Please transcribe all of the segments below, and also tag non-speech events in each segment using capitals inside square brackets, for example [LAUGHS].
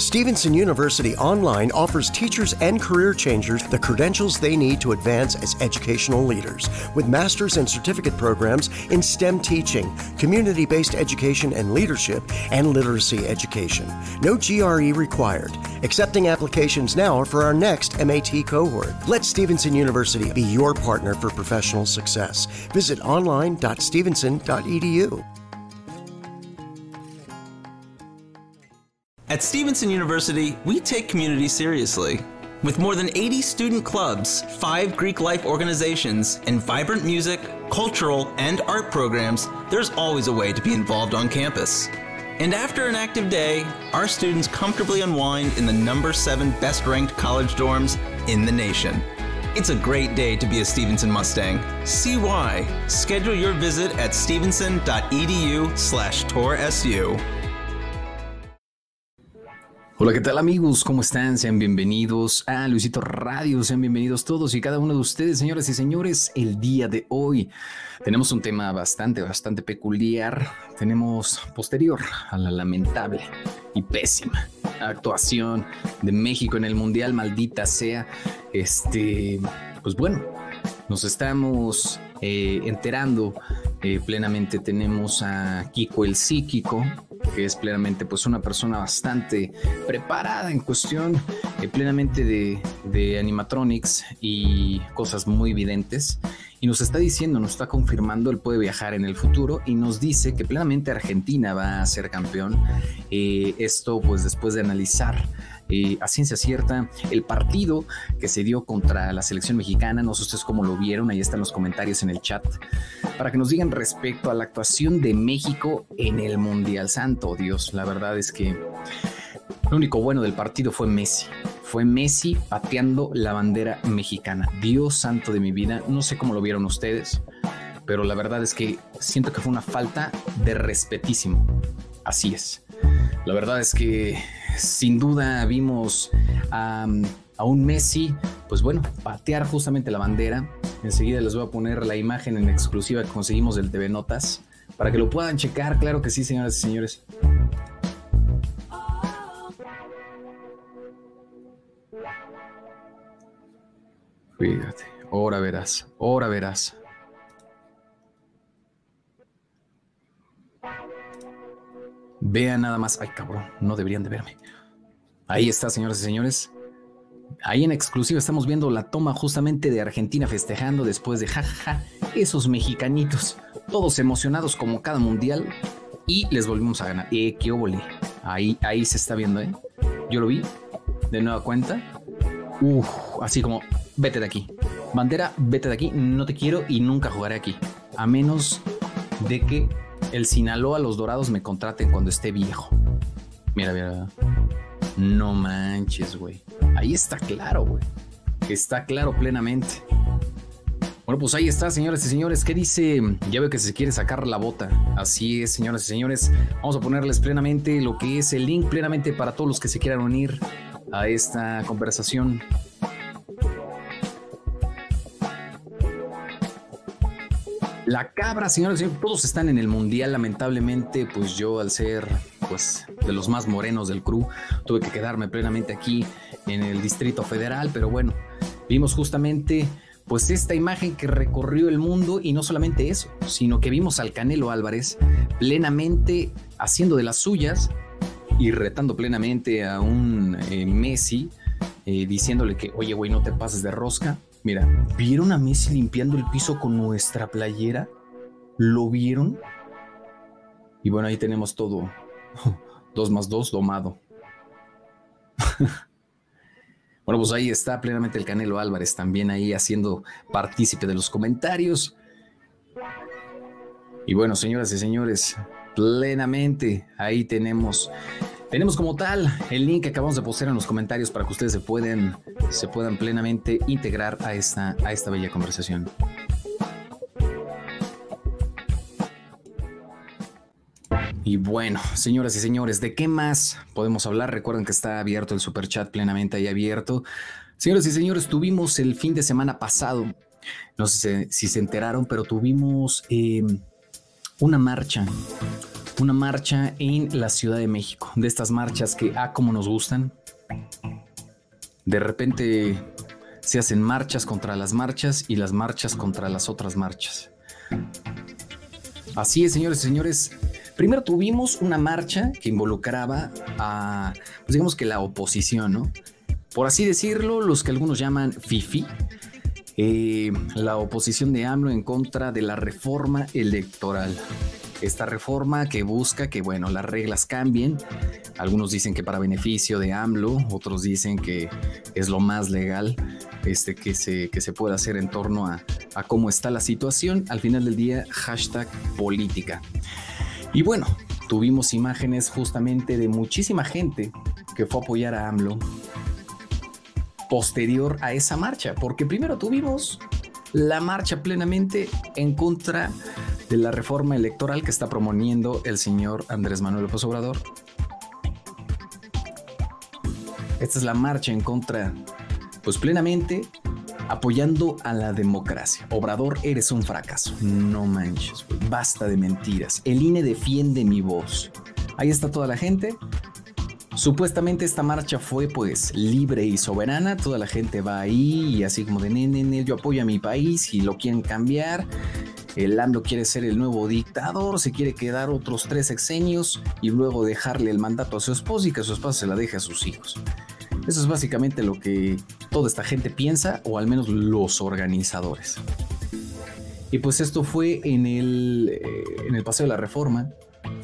Stevenson University Online offers teachers and career changers the credentials they need to advance as educational leaders with master's and certificate programs in STEM teaching, community based education and leadership, and literacy education. No GRE required. Accepting applications now for our next MAT cohort. Let Stevenson University be your partner for professional success. Visit online.stevenson.edu. At Stevenson University, we take community seriously. With more than 80 student clubs, five Greek life organizations, and vibrant music, cultural, and art programs, there's always a way to be involved on campus. And after an active day, our students comfortably unwind in the number seven best ranked college dorms in the nation. It's a great day to be a Stevenson Mustang. See why. Schedule your visit at stevenson.edu slash toursu. Hola, ¿qué tal amigos? ¿Cómo están? Sean bienvenidos a Luisito Radio. Sean bienvenidos todos y cada uno de ustedes, señoras y señores. El día de hoy tenemos un tema bastante, bastante peculiar. Tenemos posterior a la lamentable y pésima actuación de México en el Mundial, maldita sea. Este, pues bueno, nos estamos eh, enterando eh, plenamente. Tenemos a Kiko el Psíquico, que es plenamente pues una persona bastante preparada en cuestión eh, plenamente de, animatronics y cosas muy evidentes y nos está diciendo, nos está confirmando, él puede viajar en el futuro y nos dice que plenamente Argentina va a ser campeón. Esto pues después de analizar eh, a ciencia cierta el partido que se dio contra la selección mexicana. No sé ustedes cómo lo vieron, ahí están los comentarios en el chat, para que nos digan respecto a la actuación de México en el Mundial Santo. Dios, la verdad es que lo único bueno del partido fue Messi. Fue Messi pateando la bandera mexicana. Dios santo de mi vida, no sé cómo lo vieron ustedes, pero la verdad es que siento que fue una falta de respetísimo. Así es. La verdad es que sin duda vimos a, un Messi, pues bueno, patear justamente la bandera. Enseguida les voy a poner la imagen en exclusiva que conseguimos del TV Notas para que lo puedan checar. Claro que sí, señoras y señores. Fíjate, ahora verás, ahora verás. Vean nada más. Ay, cabrón, no deberían de verme. Ahí está, señoras y señores. Ahí en exclusiva estamos viendo la toma justamente de Argentina festejando después de jajaja, esos mexicanitos, todos emocionados como cada mundial y les volvimos a ganar. Eh, qué óvole. Ahí, ahí se está viendo, ¿eh? Yo lo vi de nueva cuenta. Uf, así como, vete de aquí. Bandera, vete de aquí, no te quiero y nunca jugaré aquí. A menos de que el Sinaloa, los Dorados me contraten cuando esté viejo. Mira, mira. No manches, güey. Ahí está claro, güey. Está claro plenamente. Bueno, pues ahí está, señoras y señores. ¿Qué dice? Ya veo que se quiere sacar la bota. Así es, señoras y señores. Vamos a ponerles plenamente lo que es el link, plenamente para todos los que se quieran unir a esta conversación. La cabra, señores y señores, todos están en el mundial, lamentablemente, pues yo al ser pues de los más morenos del crew, tuve que quedarme plenamente aquí en el Distrito Federal, pero bueno, vimos justamente pues esta imagen que recorrió el mundo y no solamente eso, sino que vimos al Canelo Álvarez plenamente haciendo de las suyas y retando plenamente a un eh, Messi, eh, diciéndole que, oye, güey, no te pases de rosca. Mira, ¿vieron a Messi limpiando el piso con nuestra playera? ¿Lo vieron? Y bueno, ahí tenemos todo. [LAUGHS] Dos más dos, domado. [LAUGHS] bueno, pues ahí está plenamente el Canelo Álvarez también ahí haciendo partícipe de los comentarios. Y bueno, señoras y señores, plenamente ahí tenemos tenemos como tal el link que acabamos de postear en los comentarios para que ustedes se puedan, se puedan plenamente integrar a esta, a esta bella conversación. Y bueno, señoras y señores, ¿de qué más podemos hablar? Recuerden que está abierto el super chat plenamente ahí abierto. Señoras y señores, tuvimos el fin de semana pasado, no sé si se enteraron, pero tuvimos eh, una marcha una marcha en la Ciudad de México, de estas marchas que, ah, como nos gustan. De repente se hacen marchas contra las marchas y las marchas contra las otras marchas. Así es, señores y señores. Primero tuvimos una marcha que involucraba a, pues digamos que la oposición, ¿no? Por así decirlo, los que algunos llaman FIFI, eh, la oposición de AMLO en contra de la reforma electoral. Esta reforma que busca que, bueno, las reglas cambien. Algunos dicen que para beneficio de AMLO, otros dicen que es lo más legal este, que, se, que se puede hacer en torno a, a cómo está la situación. Al final del día, hashtag política. Y bueno, tuvimos imágenes justamente de muchísima gente que fue a apoyar a AMLO posterior a esa marcha, porque primero tuvimos la marcha plenamente en contra de la reforma electoral que está promoviendo el señor Andrés Manuel López Obrador. Esta es la marcha en contra, pues plenamente apoyando a la democracia. Obrador, eres un fracaso. No manches, basta de mentiras. El INE defiende mi voz. Ahí está toda la gente. Supuestamente esta marcha fue pues libre y soberana, toda la gente va ahí y así como de nene, yo apoyo a mi país y lo quieren cambiar. El AMLO quiere ser el nuevo dictador, se quiere quedar otros tres sexenios y luego dejarle el mandato a su esposa y que su esposa se la deje a sus hijos. Eso es básicamente lo que toda esta gente piensa, o al menos los organizadores. Y pues esto fue en el, eh, en el Paseo de la Reforma,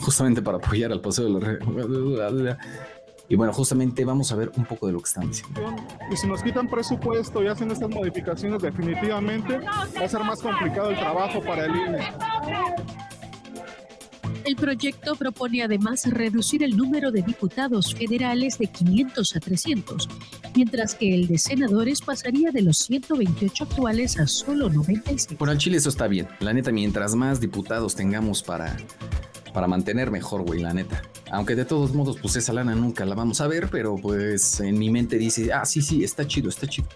justamente para apoyar al Paseo de la Reforma. Y bueno, justamente vamos a ver un poco de lo que están diciendo. Y si nos quitan presupuesto y hacen estas modificaciones, definitivamente va a ser más complicado el trabajo para el INE. El proyecto propone además reducir el número de diputados federales de 500 a 300, mientras que el de senadores pasaría de los 128 actuales a solo 96. Bueno, al Chile eso está bien. La neta, mientras más diputados tengamos para, para mantener mejor, güey, la neta. Aunque de todos modos, pues esa lana nunca la vamos a ver, pero pues en mi mente dice, ah, sí, sí, está chido, está chido.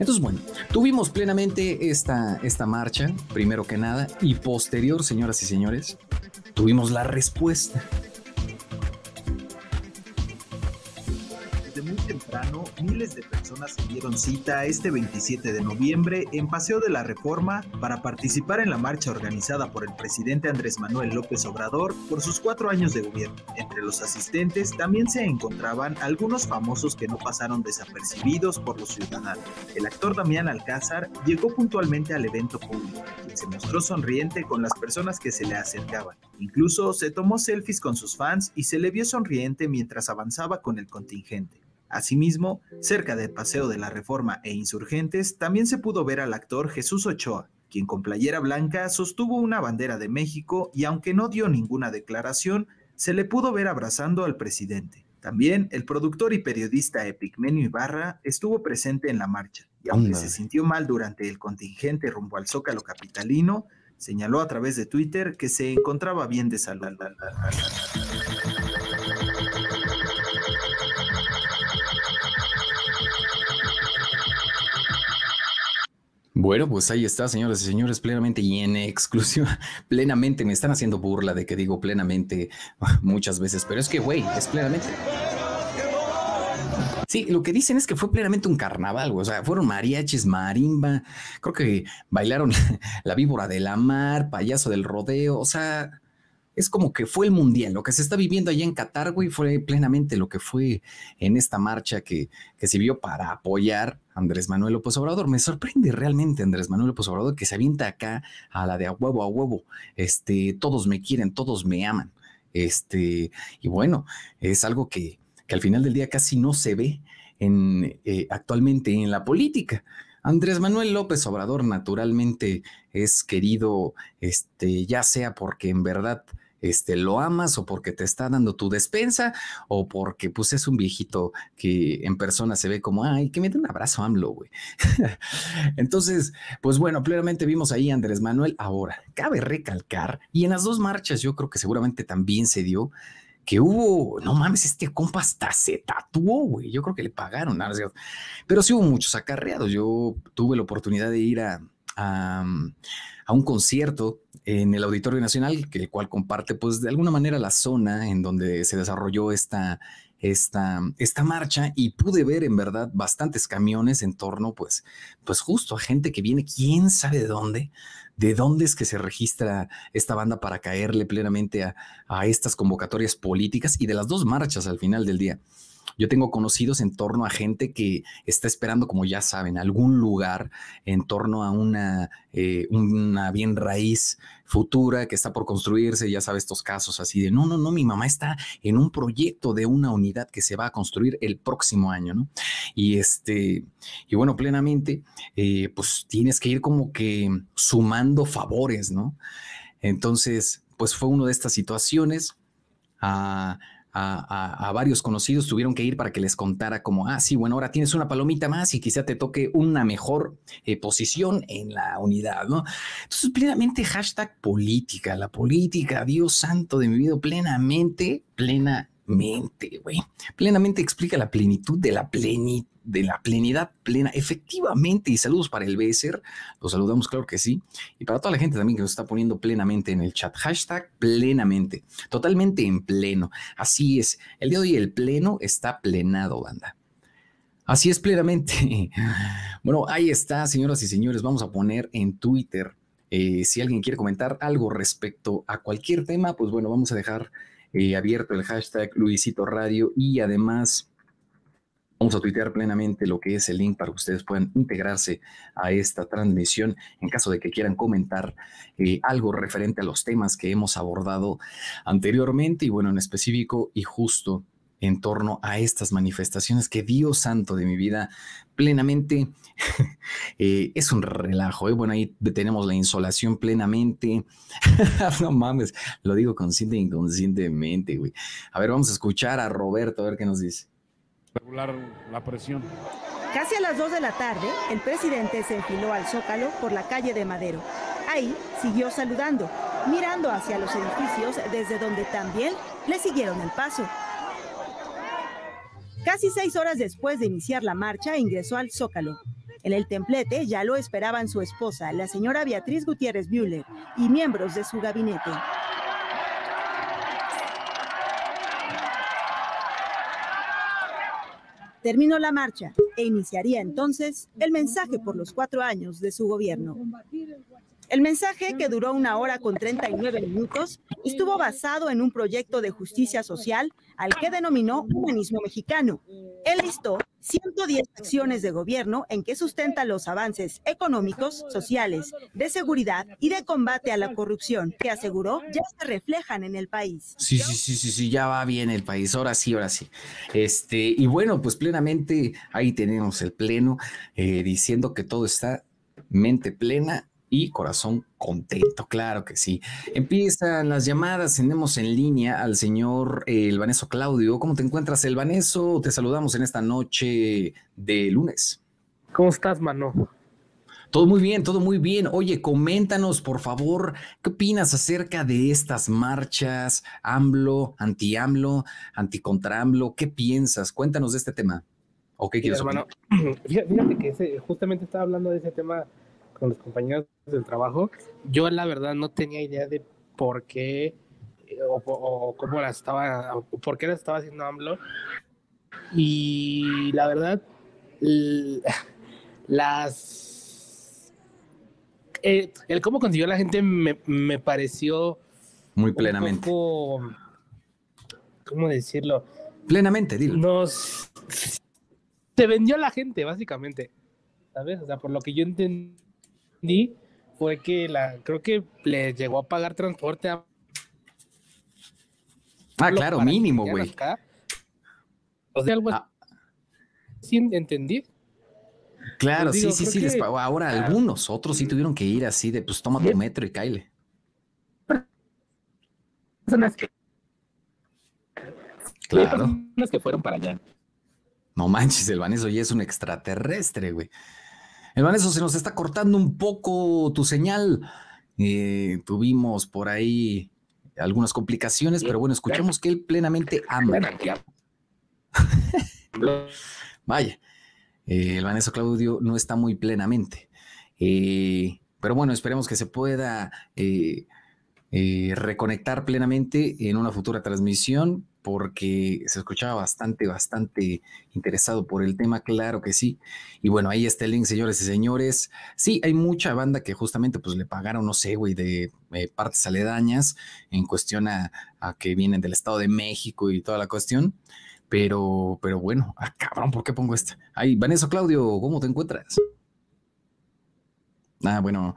Entonces, bueno, tuvimos plenamente esta, esta marcha, primero que nada, y posterior, señoras y señores, tuvimos la respuesta. Miles de personas se dieron cita este 27 de noviembre en Paseo de la Reforma para participar en la marcha organizada por el presidente Andrés Manuel López Obrador por sus cuatro años de gobierno. Entre los asistentes también se encontraban algunos famosos que no pasaron desapercibidos por los ciudadanos. El actor Damián Alcázar llegó puntualmente al evento público, quien se mostró sonriente con las personas que se le acercaban. Incluso se tomó selfies con sus fans y se le vio sonriente mientras avanzaba con el contingente. Asimismo, cerca del Paseo de la Reforma e Insurgentes también se pudo ver al actor Jesús Ochoa, quien con playera blanca sostuvo una bandera de México y aunque no dio ninguna declaración, se le pudo ver abrazando al presidente. También el productor y periodista Epigmenio Ibarra estuvo presente en la marcha y aunque se sintió mal durante el contingente rumbo al Zócalo capitalino, señaló a través de Twitter que se encontraba bien de salud. Bueno, pues ahí está, señoras y señores, plenamente y en [LAUGHS] exclusiva, plenamente, me están haciendo burla de que digo plenamente muchas veces, pero es que, güey, es plenamente. Sí, lo que dicen es que fue plenamente un carnaval, güey. O sea, fueron mariachis, marimba, creo que bailaron [LAUGHS] la víbora de la mar, payaso del rodeo, o sea, es como que fue el mundial. Lo que se está viviendo allá en Qatar, güey, fue plenamente lo que fue en esta marcha que, que se vio para apoyar Andrés Manuel López Obrador. Me sorprende realmente Andrés Manuel López Obrador que se avienta acá a la de a huevo a huevo. Este, todos me quieren, todos me aman. Este, y bueno, es algo que, que al final del día casi no se ve en, eh, actualmente en la política. Andrés Manuel López Obrador naturalmente es querido, este, ya sea porque en verdad este, lo amas o porque te está dando tu despensa o porque pues es un viejito que en persona se ve como, ay, que me dé un abrazo AMLO, güey. [LAUGHS] Entonces, pues bueno, plenamente vimos ahí Andrés Manuel. Ahora, cabe recalcar, y en las dos marchas yo creo que seguramente también se dio, que hubo, no mames, este compa hasta se tatuó, güey. Yo creo que le pagaron, pero sí hubo muchos acarreados. Yo tuve la oportunidad de ir a, a, un concierto en el Auditorio Nacional, que el cual comparte, pues, de alguna manera la zona en donde se desarrolló esta, esta, esta marcha y pude ver en verdad bastantes camiones en torno, pues, pues justo a gente que viene, quién sabe de dónde, de dónde es que se registra esta banda para caerle plenamente a, a estas convocatorias políticas y de las dos marchas al final del día. Yo tengo conocidos en torno a gente que está esperando, como ya saben, algún lugar en torno a una, eh, una bien raíz futura que está por construirse, ya sabes, estos casos así de, no, no, no, mi mamá está en un proyecto de una unidad que se va a construir el próximo año, ¿no? Y este, y bueno, plenamente, eh, pues tienes que ir como que sumando favores, ¿no? Entonces, pues fue una de estas situaciones. A varios conocidos tuvieron que ir para que les contara como, ah, sí, bueno, ahora tienes una palomita más y quizá te toque una mejor eh, posición en la unidad, ¿no? Entonces, plenamente hashtag política, la política, Dios santo de mi vida, plenamente, plenamente, güey, plenamente explica la plenitud de la plenitud de la plenidad plena, efectivamente, y saludos para el Becer, los saludamos, claro que sí, y para toda la gente también que nos está poniendo plenamente en el chat, hashtag plenamente, totalmente en pleno, así es, el día de hoy el pleno está plenado, banda. Así es plenamente. [LAUGHS] Bueno, ahí está, señoras y señores, vamos a poner en Twitter, eh, si alguien quiere comentar algo respecto a cualquier tema, pues bueno, vamos a dejar eh, abierto el hashtag Luisito Radio y además Vamos a tuitear plenamente lo que es el link para que ustedes puedan integrarse a esta transmisión en caso de que quieran comentar eh, algo referente a los temas que hemos abordado anteriormente y bueno, en específico y justo en torno a estas manifestaciones que Dios santo de mi vida plenamente [LAUGHS] eh, es un relajo. ¿eh? Bueno, ahí tenemos la insolación plenamente. [LAUGHS] no mames, lo digo consciente e inconscientemente, güey. A ver, vamos a escuchar a Roberto a ver qué nos dice regular la presión. Casi a las 2 de la tarde, el presidente se enfiló al Zócalo por la calle de Madero. Ahí siguió saludando, mirando hacia los edificios desde donde también le siguieron el paso. Casi seis horas después de iniciar la marcha, ingresó al Zócalo. En el templete ya lo esperaban su esposa, la señora Beatriz Gutiérrez Bühler, y miembros de su gabinete. Terminó la marcha e iniciaría entonces el mensaje por los cuatro años de su gobierno. El mensaje, que duró una hora con 39 minutos, estuvo basado en un proyecto de justicia social al que denominó Humanismo Mexicano. Él listó 110 acciones de gobierno en que sustenta los avances económicos, sociales, de seguridad y de combate a la corrupción, que aseguró ya se reflejan en el país. Sí, sí, sí, sí, sí, ya va bien el país, ahora sí, ahora sí. Este, y bueno, pues plenamente ahí tenemos el pleno eh, diciendo que todo está mente plena y corazón contento, claro que sí. Empiezan las llamadas, tenemos en línea al señor eh, Elvaneso Claudio. ¿Cómo te encuentras, Elvaneso? Te saludamos en esta noche de lunes. ¿Cómo estás, mano? Todo muy bien, todo muy bien. Oye, coméntanos, por favor, ¿qué opinas acerca de estas marchas AMLO, anti-AMLO, anti-contra-AMLO? ¿Qué piensas? Cuéntanos de este tema. ¿O qué quieres hermano, [CLEARS THROAT] fíjate que justamente estaba hablando de ese tema con los compañeros del trabajo, yo la verdad no tenía idea de por qué eh, o, cómo la estaba, o por qué la estaba haciendo AMLO. Y la verdad, las... Eh, el cómo consiguió la gente me, me pareció... Muy plenamente. ¿Cómo decirlo? Plenamente, dilo. Nos... Se vendió la gente, básicamente. ¿Sabes? O sea, por lo que yo entendí fue que la creo que le llegó a pagar transporte a Ah, claro, mínimo, güey. O sea, algo ah. entendí. Claro, pues sí, sí, sí, les pagó. Ahora algunos, otros sí tuvieron que ir así de, pues toma tu metro y caile. Personas que... Claro. Personas que fueron para allá. No manches, el Vaneso ya es un extraterrestre, güey. Vaneso, se nos está cortando un poco tu señal. Eh, tuvimos por ahí algunas complicaciones, pero bueno, escuchamos que él plenamente ama. [LAUGHS] Vaya, eh, el Vaneso Claudio no está muy plenamente. Eh, pero bueno, esperemos que se pueda reconectar plenamente en una futura transmisión porque se escuchaba bastante, bastante interesado por el tema, claro que sí. Y bueno, ahí está el link, señores y señores. Sí, hay mucha banda que justamente pues le pagaron, no sé, güey, de eh, partes aledañas en cuestión a, que vienen del Estado de México y toda la cuestión. Pero, pero bueno, ah, cabrón, ¿por qué pongo esta? Ahí, Vanessa Claudio, ¿cómo te encuentras? Ah, bueno,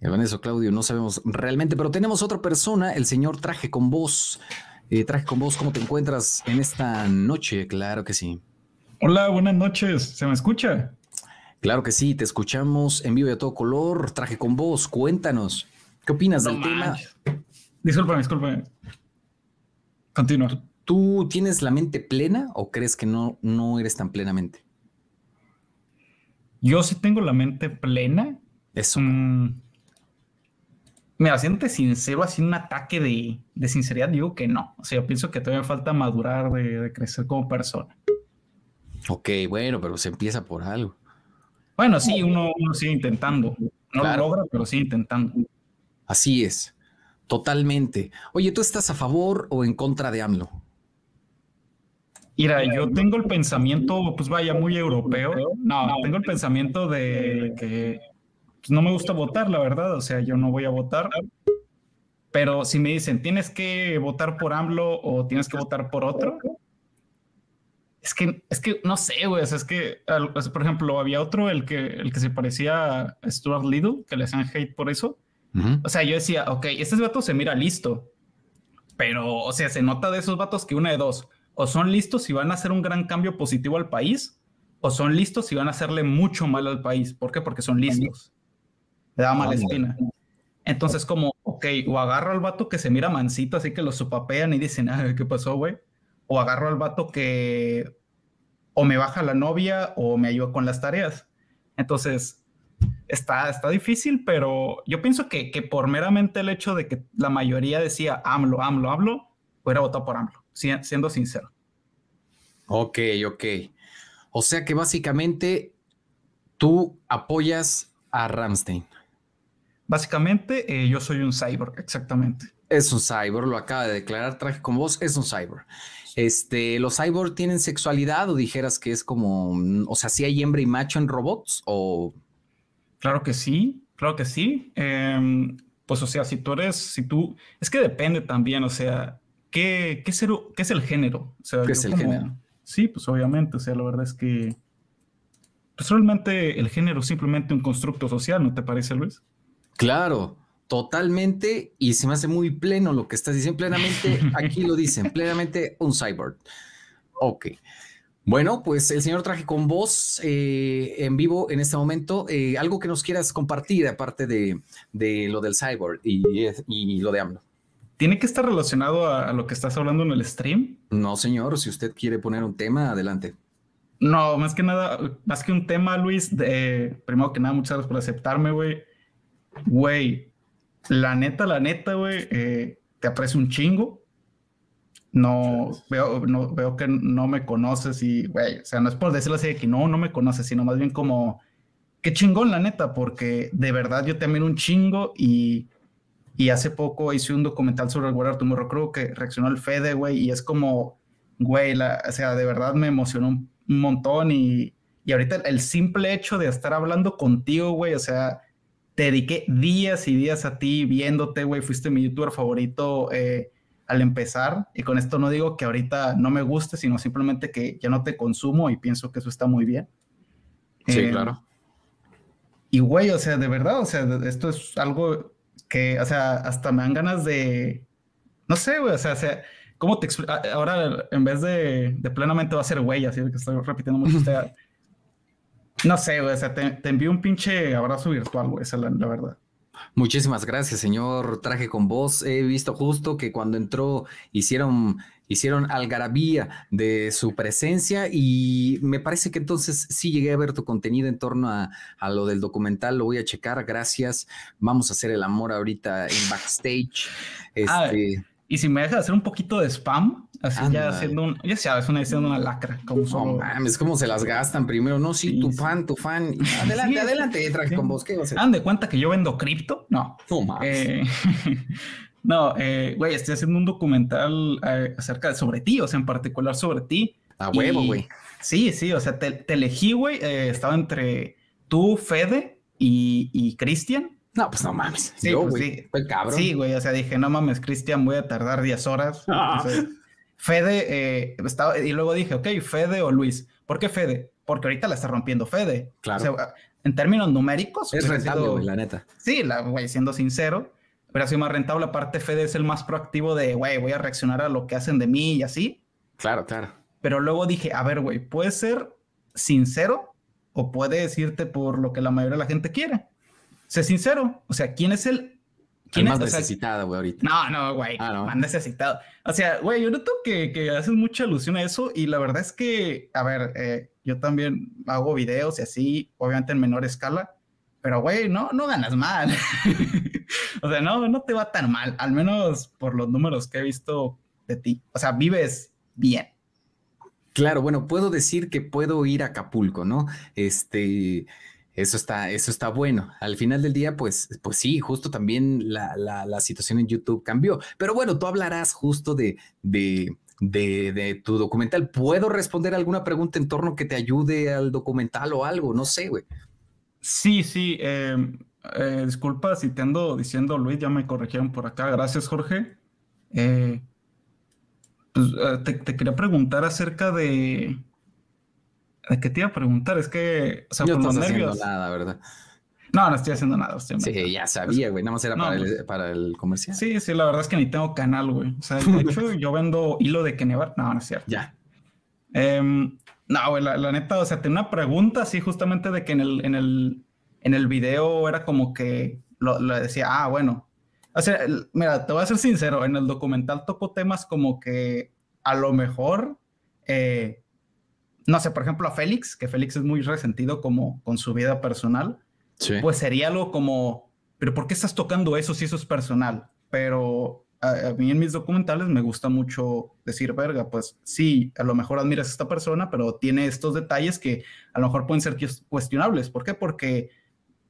Vanessa Claudio, no sabemos realmente, pero tenemos otra persona, el señor Traje con Voz. Eh, traje con Voz, ¿cómo te encuentras en esta noche? Claro que sí. Hola, buenas noches. ¿Se me escucha? Claro que sí, te escuchamos en vivo y a todo color. Traje con Voz, cuéntanos. ¿Qué opinas del tema? Disculpa, disculpa. Continúa. ¿Tú tienes la mente plena o crees que no, no eres tan plenamente? Yo sí tengo la mente plena. Eso. Mm, Mira, siente sincero, así un ataque de, de, sinceridad, digo que no. O sea, yo pienso que todavía falta madurar, de, crecer como persona. Ok, bueno, pero se empieza por algo. Bueno, sí, uno, sigue intentando. No lo logra, pero sigue intentando. Así es, totalmente. Oye, ¿tú estás a favor o en contra de AMLO? Mira, yo tengo el pensamiento, pues vaya, muy europeo. No, tengo el pensamiento de que pues, no me gusta votar, la verdad, o sea, yo no voy a votar. Pero si me dicen, tienes que votar por AMLO o tienes que votar por otro, es que, es que no sé, güey, es que, por ejemplo, había otro, el que, el que se parecía a Stuart Little, que le hacían hate por eso. O sea, yo decía, ok, este vato se mira listo, pero, o sea, se nota de esos vatos que una de dos, o son listos y van a hacer un gran cambio positivo al país, o son listos y van a hacerle mucho mal al país. ¿Por qué? Porque son listos le da mala espina. Entonces, como, ok, o agarro al vato que se mira mansito, así que lo supapean y dicen, ah, ¿qué pasó, güey? O agarro al vato que o me baja la novia o me ayuda con las tareas. Entonces, está, está difícil, pero yo pienso que, que por meramente el hecho de que la mayoría decía AMLO, AMLO, AMLO, hubiera votado por AMLO, siendo sincero. Ok, ok. O sea que básicamente tú apoyas a Ramstein. Básicamente, eh, yo soy un cyborg, exactamente. Es un cyborg, lo acaba de declarar, traje con vos, es un cyborg. Este, ¿los cyborg tienen sexualidad o dijeras que es como, o sea, si hay hembra y macho en robots o...? Claro que sí, claro que sí. Em, pues, o sea, si tú eres, si tú, es que depende también, o sea, ¿qué, qué, es, qué es el género? ¿Qué es el género? Sí, pues obviamente, o sea, la verdad es que, pues realmente el género es simplemente un constructo social, ¿no te parece, Luis? Claro, totalmente. Y se me hace muy pleno lo que estás diciendo. Plenamente, aquí lo dicen, [LAUGHS] plenamente un cyborg. Ok. Bueno, pues el señor traje con voz eh, en vivo en este momento. Eh, algo que nos quieras compartir aparte de, lo del cyborg y, y, lo de AMLO. ¿Tiene que estar relacionado a, lo que estás hablando en el stream? No, señor. Si usted quiere poner un tema, adelante. No, más que nada, más que un tema, Luis. De, primero que nada, muchas gracias por aceptarme, güey. Güey, la neta, la neta, güey, eh, te aprecio un chingo. No veo, no veo que no me conoces y, güey, o sea, no es por decirlo así de que no, no me conoces, sino más bien como, qué chingón, la neta, porque de verdad yo te admiro un chingo y, y hace poco hice un documental sobre el Guarda Tumor, creo que reaccionó el Fede, güey, y es como, güey, la, o sea, de verdad me emocionó un, montón y, y ahorita el simple hecho de estar hablando contigo, güey, o sea, te dediqué días y días a ti viéndote, güey, fuiste mi youtuber favorito eh, al empezar. Y con esto no digo que ahorita no me guste, sino simplemente que ya no te consumo y pienso que eso está muy bien. Sí, eh, claro. Y, güey, o sea, de verdad, o sea, esto es algo que, o sea, hasta me dan ganas de, no sé, güey, o sea, o sea ¿cómo te Ahora, en vez de, de, plenamente va a ser güey, así que estoy repitiendo mucho. usted. No sé, güey, o sea, te, envío un pinche abrazo virtual, güey, esa es la, verdad. Muchísimas gracias, señor Traje con Voz. He visto justo que cuando entró hicieron, hicieron algarabía de su presencia y me parece que entonces sí llegué a ver tu contenido en torno a, lo del documental. Lo voy a checar. Gracias. Vamos a hacer el amor ahorita en backstage. Ah, este... Y si me deja hacer un poquito de spam, así ya haciendo un, ya sabes, una haciendo una lacra, como. No mames, cómo se las gastan primero, no, sí, tu fan, tu fan. [LAUGHS] Adelante, adelante, traje con vos, ¿qué ¿Han de cuenta que yo vendo cripto? No. No mames. Eh, [LAUGHS] no, eh, güey, estoy haciendo un documental eh, acerca de sobre ti, o sea, en particular sobre ti. A huevo, güey. Sí, sí, o sea, te, elegí, güey, estaba entre tú, Fede y, y Cristian no, pues no mames. Sí, pues sí. Fue cabrón. Sí, güey. O sea, dije, no mames, Cristian, voy a tardar 10 horas. Ah. Fede, eh, estaba, y luego dije, ok, Fede o Luis. ¿Por qué Fede? Porque ahorita la está rompiendo Fede. Claro. O sea, en términos numéricos. Es rentable, güey, la neta. Sí, la, güey, siendo sincero. Pero sido más rentable. Aparte, Fede es el más proactivo de, güey, voy a reaccionar a lo que hacen de mí y así. Claro, claro. Pero luego dije, a ver, güey, puede ser sincero o puede decirte por lo que la mayoría de la gente quiere sé sincero, o sea, ¿quién es el... ¿Quién más necesitado, güey, ahorita? No, no, güey, ah, más necesitado. O sea, güey, yo noto que, que haces mucha alusión a eso y la verdad es que, a ver, eh, yo también hago videos y así, obviamente en menor escala, pero güey, no, no ganas mal. [LAUGHS] o sea, no, no te va tan mal, al menos por los números que he visto de ti. O sea, vives bien. Claro, bueno, puedo decir que puedo ir a Acapulco, ¿no? Este, eso está, eso está bueno. Al final del día, pues, pues sí, justo también la, la, situación en YouTube cambió. Pero bueno, tú hablarás justo de, de, de, tu documental. ¿Puedo responder alguna pregunta en torno que te ayude al documental o algo? No sé, güey. Sí, sí. Em, eh, disculpa si te ando diciendo, Luis, ya me corrigieron por acá. Gracias, Jorge. Eh, pues, eh, te, quería preguntar acerca de, ¿Qué te iba a preguntar? Es que, o sea, por los nervios. nada, ¿verdad? No, no estoy haciendo nada. sí, ya sabía, güey. Nada más era pues para, el, comercial. Sí, sí, la verdad es que ni tengo canal, güey. O sea, de hecho, [LAUGHS] yo vendo hilo de Kenevar. No, no es cierto. Ya. Em, no, güey, la, neta, o sea, tenía una pregunta así justamente de que en el, en el, en el video era como que lo, decía, ah, bueno. O sea, mira, te voy a ser sincero, en el documental toco temas como que a lo mejor eh, no sé, por ejemplo, a Félix, que Félix es muy resentido como con su vida personal, pues sería algo como, pero ¿por qué estás tocando eso si eso es personal? Pero a, mí en mis documentales me gusta mucho decir, verga, pues sí, a lo mejor admiras a esta persona, pero tiene estos detalles que a lo mejor pueden ser cuestionables. ¿Por qué? Porque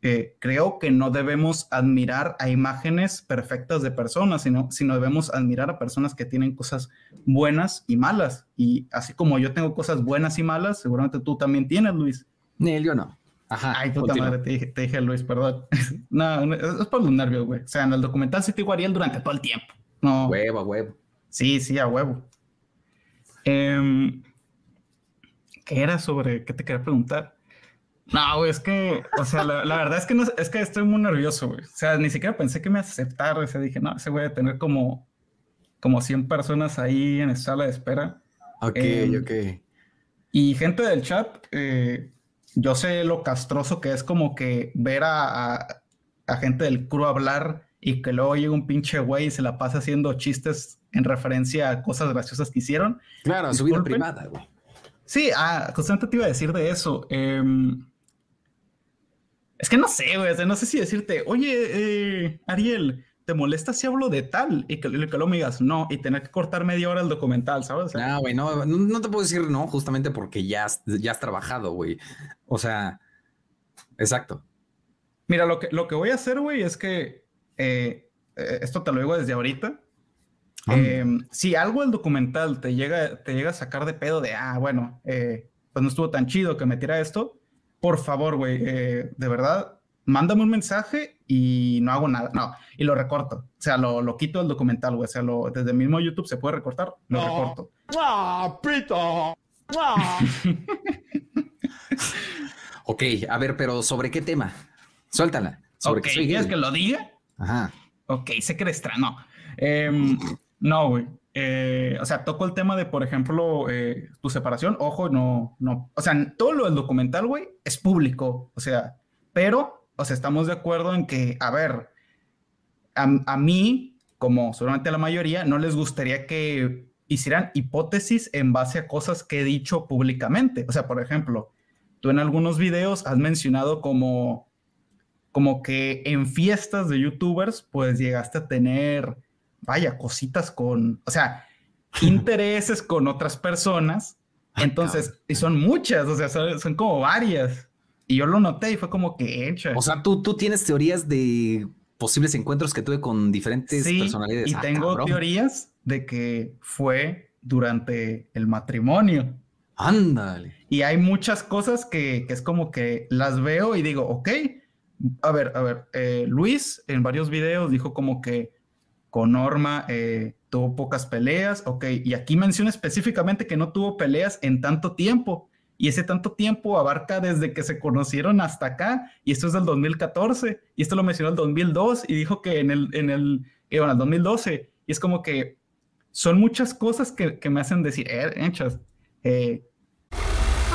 creo que no debemos admirar a imágenes perfectas de personas, sino, sino debemos admirar a personas que tienen cosas buenas y malas. Y así como yo tengo cosas buenas y malas, seguramente tú también tienes, Luis. Ni yo no. Ajá. Ay, puta madre, te dije, Luis, perdón. [LAUGHS] no, es por los nervios, güey. O sea, en el documental sí te Ariel durante todo el tiempo. No. Huevo, a huevo. Sí, sí, a huevo. Em, ¿Qué era sobre qué te quería preguntar? No, güey, es que, o sea, la, verdad es que no, es que estoy muy nervioso, güey. O sea, ni siquiera pensé que me aceptara. O sea, dije, no, ese güey a tener como, como 100 personas ahí en sala de espera. Ok, em, ok. Y gente del chat, eh, yo sé lo castroso que es como que ver a, a, gente del crew hablar y que luego llega un pinche güey y se la pasa haciendo chistes en referencia a cosas graciosas que hicieron. Claro, a su vida privada, güey. Sí, ah, justamente te iba a decir de eso. Eh, es que no sé, güey. no sé si decirte, oye, eh, Ariel, ¿te molesta si hablo de tal? Y que, que lo me digas no, y tener que cortar media hora el documental, ¿sabes? No, güey, no, no, te puedo decir no, justamente porque ya has, ya has trabajado, güey. O sea, exacto. Mira, lo que, lo que voy a hacer, güey, es que eh, eh, esto te lo digo desde ahorita. Si algo el documental te llega, te llega a sacar de pedo de, ah, bueno, pues no estuvo tan chido que me tira esto, por favor, güey, eh, de verdad, mándame un mensaje y no hago nada. No, y lo recorto. O sea, lo, lo quito del documental, güey. O sea, lo, desde el mismo YouTube se puede recortar, lo recorto. ¡Ah, pito! ¡Ah! [LAUGHS] ok, a ver, pero ¿sobre qué tema? Suéltala. ¿Sobre ok, ¿quieres que lo diga? Ajá. Ok, sé que eres no. Em, no, güey. Eh, o sea, toco el tema de, por ejemplo, eh, tu separación. Ojo, no, no. O sea, todo lo del documental, güey, es público. O sea, pero, o sea, estamos de acuerdo en que, a ver, a, mí, como seguramente a la mayoría, no les gustaría que hicieran hipótesis en base a cosas que he dicho públicamente. O sea, por ejemplo, tú en algunos videos has mencionado como, como que en fiestas de youtubers, pues llegaste a tener vaya, cositas con, o sea, intereses con otras personas. Entonces, y son muchas, o sea, son, como varias. Y yo lo noté y fue como que hecha. O sea, tú, tú tienes teorías de posibles encuentros que tuve con diferentes sí, personalidades. Y ah, tengo teorías de que fue durante el matrimonio. Ándale. Y hay muchas cosas que, que, es como que las veo y digo, ok, a ver, a ver, eh, Luis en varios videos dijo como que con Norma eh, tuvo pocas peleas, ok, y aquí menciona específicamente que no tuvo peleas en tanto tiempo, y ese tanto tiempo abarca desde que se conocieron hasta acá, y esto es del 2014, y esto lo mencionó el 2002, y dijo que en el, en el, eh, bueno, el 2012, y es como que son muchas cosas que, que me hacen decir, eh, hechas, eh,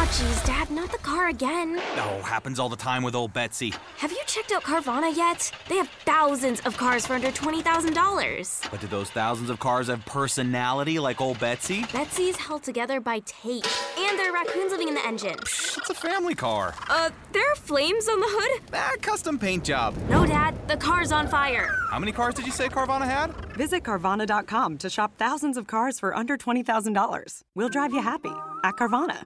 Oh, geez, Dad, not the car again. Oh, happens all the time with old Betsy. Have you checked out Carvana yet? They have thousands of cars for under $20,000. But do those thousands of cars have personality like old Betsy? Betsy's held together by tape. And there are raccoons living in the engine. Psh, it's a family car. Uh, there are flames on the hood? Ah, custom paint job. No, Dad, the car's on fire. How many cars did you say Carvana had? Visit Carvana.com to shop thousands of cars for under $20,000. We'll drive you happy at Carvana.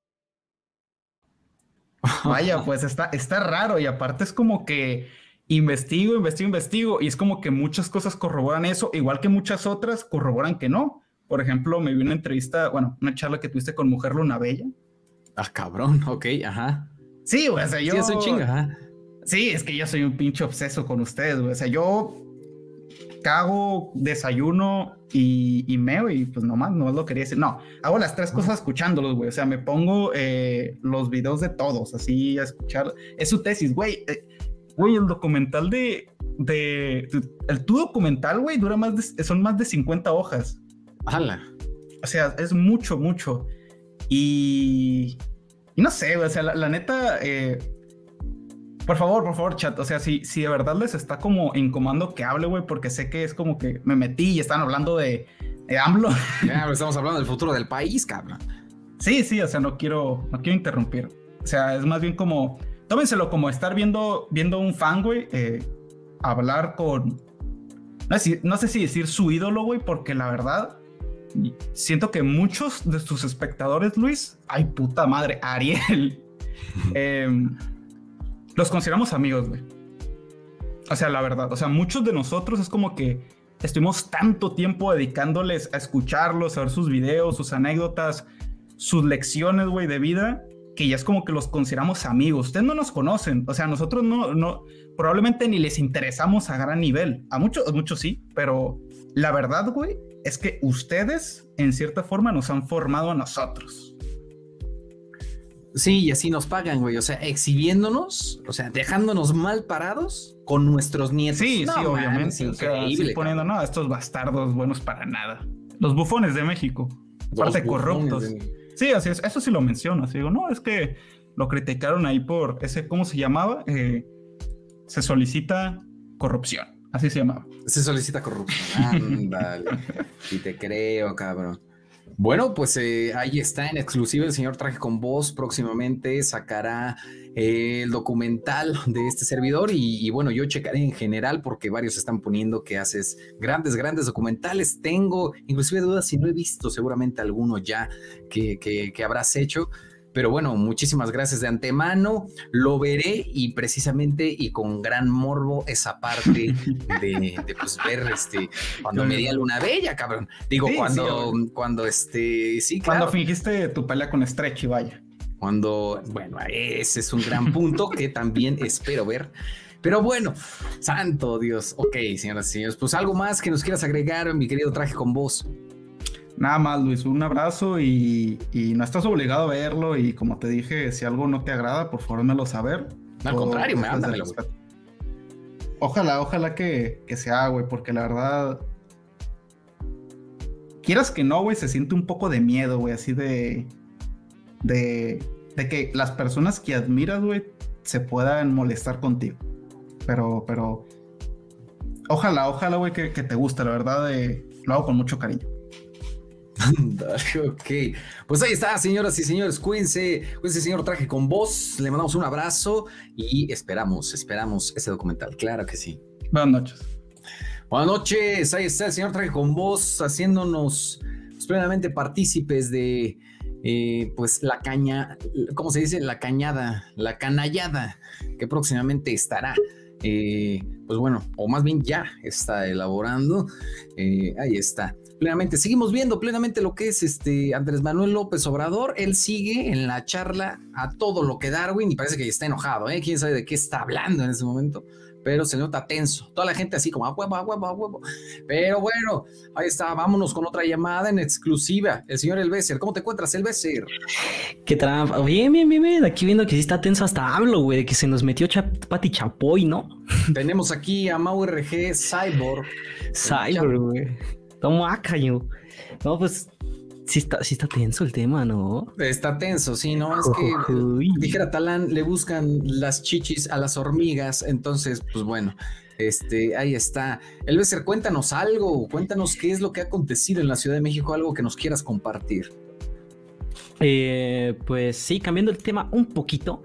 Vaya, pues está, está raro y aparte es como que investigo, investigo, investigo y es como que muchas cosas corroboran eso, igual que muchas otras corroboran que no. Por ejemplo, me vi una entrevista, bueno, una charla que tuviste con Mujer Luna Bella. Ah, cabrón, ok, ajá. Sí, o sea, yo... Sí, es chinga, ajá. Sí, es que yo soy un pinche obseso con ustedes, güey. O sea, yo cago, desayuno y, y meo y pues nomás, no lo quería decir. No, hago las tres cosas escuchándolos, güey. O sea, me pongo eh, los videos de todos, así a escuchar. Es su tesis, güey. Eh, güey, el documental de, de, El tu documental, güey, dura más de, son más de 50 hojas. ¡Hala! O sea, es mucho, mucho. Y... Y no sé, o sea, la, la neta... Eh, por favor, por favor, chat. O sea, si, si de verdad les está como incomando que hable, güey, porque sé que es como que me metí y están hablando de, de AMLO. [LAUGHS] Ya, estamos hablando del futuro del país, cabrón. Sí, sí, o sea, no quiero, no quiero interrumpir. O sea, es más bien como, tómenselo como estar viendo, viendo un fan, güey, eh, hablar con, no sé, no sé si decir su ídolo, güey, porque la verdad, siento que muchos de sus espectadores, Luis, ay puta madre, Ariel, [LAUGHS] eh, los consideramos amigos, güey. O sea, la verdad, o sea, muchos de nosotros es como que estuvimos tanto tiempo dedicándoles a escucharlos, a ver sus videos, sus anécdotas, sus lecciones, güey, de vida, que ya es como que los consideramos amigos. Ustedes no nos conocen, o sea, nosotros no, no, probablemente ni les interesamos a gran nivel. A muchos, muchos sí, pero la verdad, güey, es que ustedes, en cierta forma, nos han formado a nosotros. Sí, y así nos pagan, güey. O sea, exhibiéndonos, o sea, dejándonos mal parados con nuestros nietos. Sí, sí, obviamente. o sea, así poniendo, no, estos bastardos buenos para nada. Los bufones de México. Aparte corruptos. Sí, así es. Eso sí lo menciono. Así digo, no, es que lo criticaron ahí por ese, ¿cómo se llamaba? Eh, se solicita corrupción. Así se llamaba. Se solicita corrupción. Ándale. [LAUGHS] y te creo, cabrón. Bueno, pues eh, ahí está en exclusiva el señor Traje con Voz. Próximamente sacará eh, el documental de este servidor y, bueno, yo checaré en general porque varios están poniendo que haces grandes, grandes documentales. Tengo inclusive dudas si no he visto seguramente alguno ya que, que habrás hecho. Pero bueno, muchísimas gracias de antemano. Lo veré y precisamente y con gran morbo esa parte de, pues, ver este cuando me di a Luna Bella, cabrón. Digo, cuando, cuando este, sí, Cuando fingiste tu pelea con Stretch y vaya. Cuando, bueno, ese es un gran punto que también espero ver. Pero bueno, santo Dios. Ok, señoras y señores, pues algo más que nos quieras agregar, mi querido traje con vos. Nada más, Luis, un abrazo y, no estás obligado a verlo y como te dije, si algo no te agrada, por favor, lo saber. al contrario, me ándale, Ojalá, ojalá que, que sea, güey, porque la verdad quieras que no, güey, se siente un poco de miedo, güey, así de, de, de que las personas que admiras, güey, se puedan molestar contigo. Pero, pero, ojalá, ojalá, güey, que, te guste, la verdad, de, lo hago con mucho cariño. [LAUGHS] ok, pues ahí está, señoras y señores, cuídense, cuídense, señor Traje con vos, le mandamos un abrazo y esperamos, esperamos ese documental, claro que sí. Buenas noches. Buenas noches, ahí está el señor Traje con vos, haciéndonos plenamente partícipes de, eh, pues, la caña, ¿cómo se dice? La cañada, la canallada, que próximamente estará. Eh, pues bueno, o más bien ya está elaborando. Eh, ahí está plenamente. Seguimos viendo plenamente lo que es este Andrés Manuel López Obrador. Él sigue en la charla a todo lo que Darwin y parece que está enojado, ¿eh? Quién sabe de qué está hablando en ese momento, pero se nota tenso. Toda la gente así como a huevo, a huevo, a huevo. Pero bueno, ahí está. Vámonos con otra llamada en exclusiva. El señor Elbecer, ¿cómo te encuentras, Elbecer? Qué trampa. Bien, bien, bien, bien. Aquí viendo que sí está tenso hasta hablo, güey, de que se nos metió Pati Chapoy, ¿no? [LAUGHS] Tenemos aquí a Mau RG Cyborg. Cyborg, güey. Tomo yo. No, pues sí está, sí está tenso el tema, ¿no? Está tenso, sí, ¿no? Es que, [LAUGHS] dijera Talán, le buscan las chichis a las hormigas, entonces, pues bueno, este, ahí está. Elveser, cuéntanos algo, cuéntanos qué es lo que ha acontecido en la Ciudad de México, algo que nos quieras compartir. Eh, pues sí, cambiando el tema un poquito,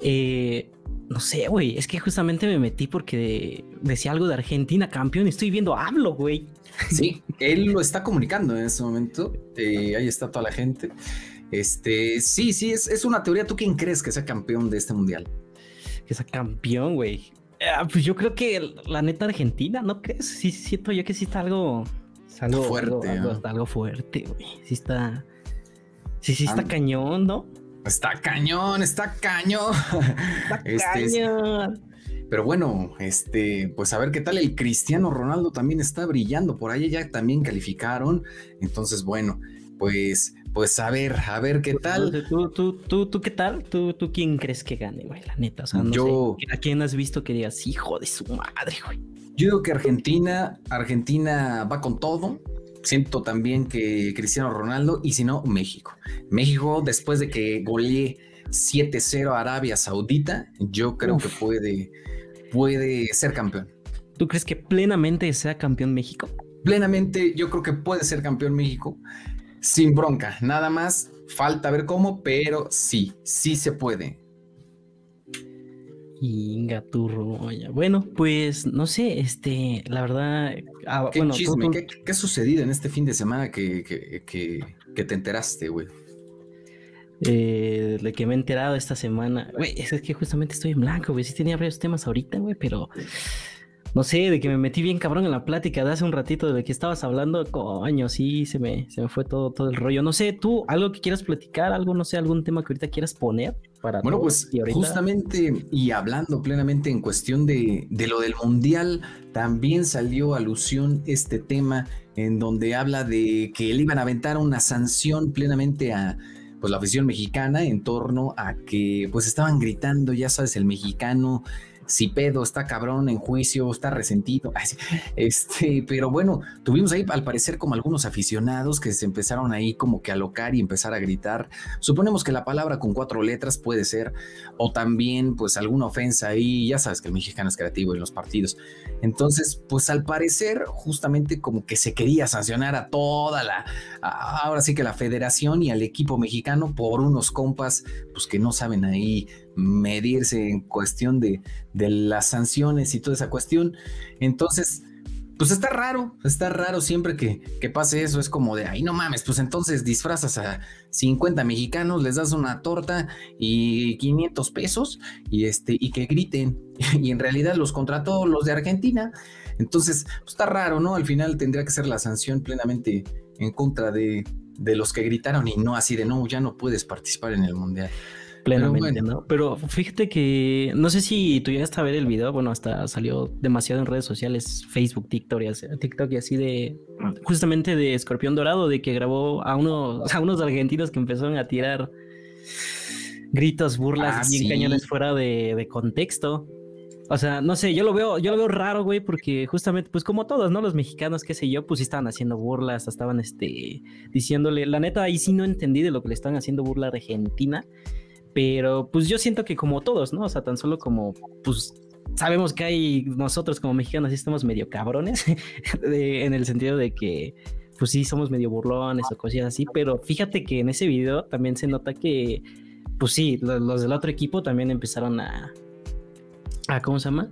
eh, no sé, güey, es que justamente me metí porque decía algo de Argentina campeón y estoy viendo hablo, güey. Sí, [LAUGHS] él lo está comunicando en ese momento. Eh, ahí está toda la gente. Este, sí, sí, es, una teoría. ¿Tú quién crees que sea campeón de este mundial? Que sea campeón, güey. Ah, pues yo creo que la neta Argentina, ¿no crees? Sí, siento yo que sí está algo, algo fuerte. Algo, fuerte, güey. Sí está. Sí, sí está cañón, ¿no? Está cañón, está cañón. Está [LAUGHS] este, cañón. Pero bueno, este, pues a ver qué tal el Cristiano Ronaldo también está brillando. Por ahí ya también calificaron. Entonces, bueno, pues, pues a ver, a ver qué tal. ¿Tú, tú, tú, tú qué tal? ¿Tú, tú quién crees que gane, güey? La neta, o sea, no Yo, sé. ¿A quién has visto que digas, hijo de su madre, güey? Yo digo que Argentina, Argentina va con todo. Siento también que Cristiano Ronaldo y si no, México. México, después de que goleé 7-0 a Arabia Saudita, yo creo que puede puede ser campeón. ¿Tú crees que plenamente sea campeón México? Plenamente yo creo que puede ser campeón México sin bronca. Nada más falta ver cómo, pero sí, sí se puede. Inga Bueno, pues no sé, este, la verdad. Ah, ¿Qué chisme? ¿Qué, ha sucedido en este fin de semana que, que te enteraste, güey? Eh, de que me he enterado esta semana. Güey, es que justamente estoy en blanco, güey. Sí tenía varios temas ahorita, güey, pero no sé, de que me metí bien cabrón en la plática de hace un ratito de que estabas hablando, coño, sí, se me, se me fue todo, todo el rollo. No sé, tú, algo que quieras platicar, algo, no sé, algún tema que ahorita quieras poner para. Bueno, pues justamente y hablando plenamente en cuestión de, de lo del mundial, también salió alusión este tema en donde habla de que le iban a aventar una sanción plenamente a pues la afición mexicana en torno a que pues estaban gritando, ya sabes, el mexicano si pedo, está cabrón en juicio, está resentido. [LAUGHS] Este, pero bueno, tuvimos ahí al parecer como algunos aficionados que se empezaron ahí como que a locar y empezar a gritar. Suponemos que la palabra con cuatro letras puede ser, o también pues alguna ofensa ahí, ya sabes que el mexicano es creativo en los partidos. Entonces, pues al parecer justamente como que se quería sancionar a toda la, ahora sí que la federación y al equipo mexicano por unos compas pues que no saben ahí medirse en cuestión de, las sanciones y toda esa cuestión. Entonces, pues está raro, está raro siempre que, que, pase eso. Es como de, ay, no mames, pues entonces disfrazas a 50 mexicanos, les das una torta y 500 pesos y, este, y que griten. [LAUGHS] Y en realidad los contrató los de Argentina. Entonces, pues está raro, ¿no? Al final tendría que ser la sanción plenamente en contra de, de los que gritaron y no así de, no, ya no puedes participar en el mundial plenamente, ¿no? Pero fíjate que no sé si tú llegaste a ver el video, bueno, hasta salió demasiado en redes sociales, Facebook, TikTok y así, TikTok y así de justamente de Escorpión Dorado, de que grabó a unos, [LAUGHS] a unos argentinos que empezaron a tirar gritos, burlas y ah, cañones fuera de, contexto. O sea, no sé, yo lo veo, yo lo veo raro, güey, porque justamente, pues como todos, ¿no? Los mexicanos, qué sé yo, pues sí estaban haciendo burlas, estaban este diciéndole, la neta, ahí sí no entendí de lo que le estaban haciendo burla a Argentina. Pero pues yo siento que como todos, ¿no? O sea, tan solo como, pues sabemos que hay nosotros como mexicanos sí estamos medio cabrones, [LAUGHS] en el sentido de que, pues sí, somos medio burlones o cosas así, pero fíjate que en ese video también se nota que, pues sí, los, del otro equipo también empezaron a, a ¿cómo se llama?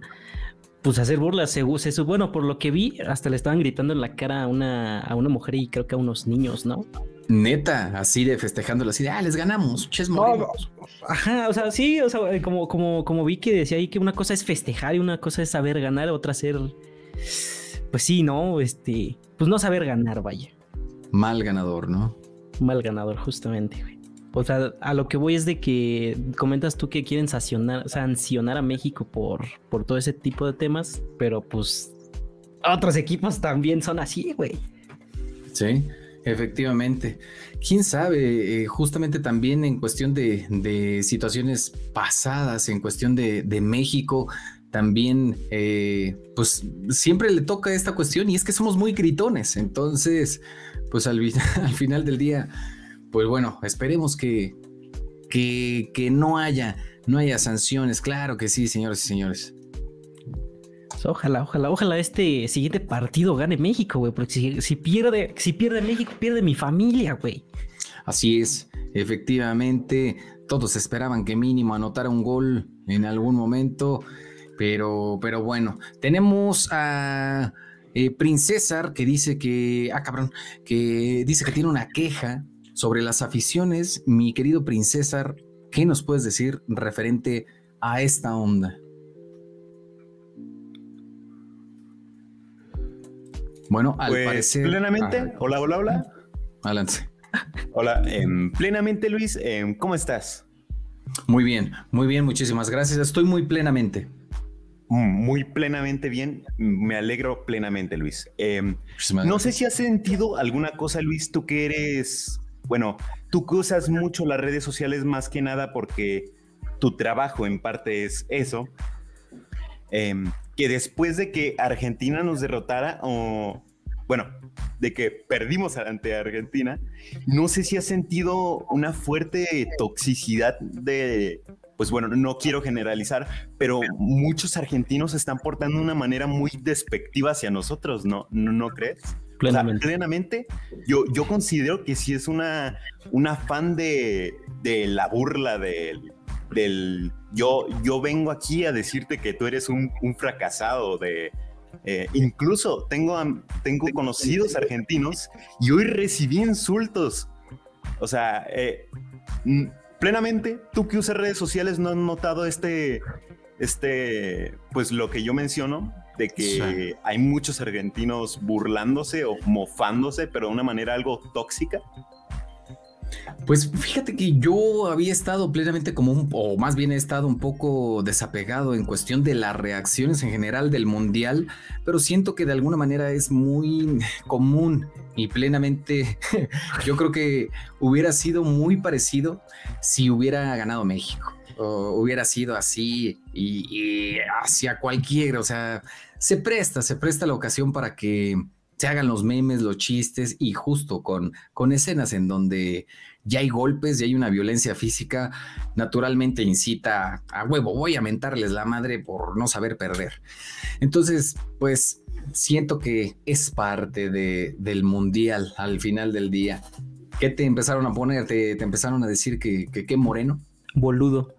Pues hacer burlas, se, se, bueno, por lo que vi, hasta le estaban gritando en la cara a una, a una mujer y creo que a unos niños, ¿no? Neta, así de festejándolo, así de, ah, les ganamos, ches Ajá, o sea, sí, o sea, como, como, como vi que decía ahí que una cosa es festejar y una cosa es saber ganar, otra ser, pues sí, ¿no? Este, pues no saber ganar, vaya. Mal ganador, ¿no? Mal ganador, justamente, güey. O sea, a lo que voy es de que comentas tú que quieren sancionar, sancionar a México por, por todo ese tipo de temas, pero pues otros equipos también son así, güey. Sí. Efectivamente. Quién sabe, eh, justamente también en cuestión de, situaciones pasadas, en cuestión de, México, también, eh, pues siempre le toca esta cuestión y es que somos muy gritones. Entonces, pues al, [LAUGHS] al final del día, pues bueno, esperemos que, que, que no haya, no haya sanciones. Claro que sí, señores y señores. Ojalá, ojalá, ojalá este siguiente partido gane México, güey, porque si, pierde, si pierde México, pierde mi familia, güey. Así es, efectivamente, todos esperaban que mínimo anotara un gol en algún momento, pero, pero bueno, tenemos a eh, Princesar que dice que, ah, cabrón, que dice que tiene una queja sobre las aficiones. Mi querido Princesar, ¿qué nos puedes decir referente a esta onda? Bueno, al pues, parecer. Plenamente. Hola, hola, hola. Adelante. Hola, em, plenamente, Luis. Em, ¿Cómo estás? Muy bien, muy bien, muchísimas gracias. Estoy muy plenamente. Mm, muy plenamente bien. Me alegro plenamente, Luis. Em, no sé si has sentido alguna cosa, Luis, tú que eres, bueno, tú que usas mucho las redes sociales más que nada porque tu trabajo en parte es eso que después de que Argentina nos derrotara, o bueno, de que perdimos ante Argentina, no sé si ha sentido una fuerte toxicidad de, pues bueno, no quiero generalizar, pero muchos argentinos se están portando de una manera muy despectiva hacia nosotros, ¿no? ¿No, crees? Plenamente. plenamente, yo, yo considero que si es una, un afán de, de la burla del del yo, yo vengo aquí a decirte que tú eres un, fracasado de... Eh, incluso tengo, tengo conocidos argentinos y hoy recibí insultos. O sea, eh, plenamente, tú que usas redes sociales no has notado este, este, pues lo que yo menciono, de que hay muchos argentinos burlándose o mofándose, pero de una manera algo tóxica. Pues fíjate que yo había estado plenamente como o más bien he estado un poco desapegado en cuestión de las reacciones en general del mundial, pero siento que de alguna manera es muy [LAUGHS] común y plenamente [LAUGHS] yo creo que hubiera sido muy parecido si hubiera ganado México. O hubiera sido así y, y hacia cualquiera, o sea, se presta, se presta la ocasión para que se hagan los memes, los chistes y justo con, con escenas en donde ya hay golpes, ya hay una violencia física, naturalmente incita a huevo, voy a mentarles la madre por no saber perder. Entonces, pues siento que es parte de, del mundial al final del día. ¿Qué te empezaron a poner? ¿Te, empezaron a decir que qué moreno? Boludo.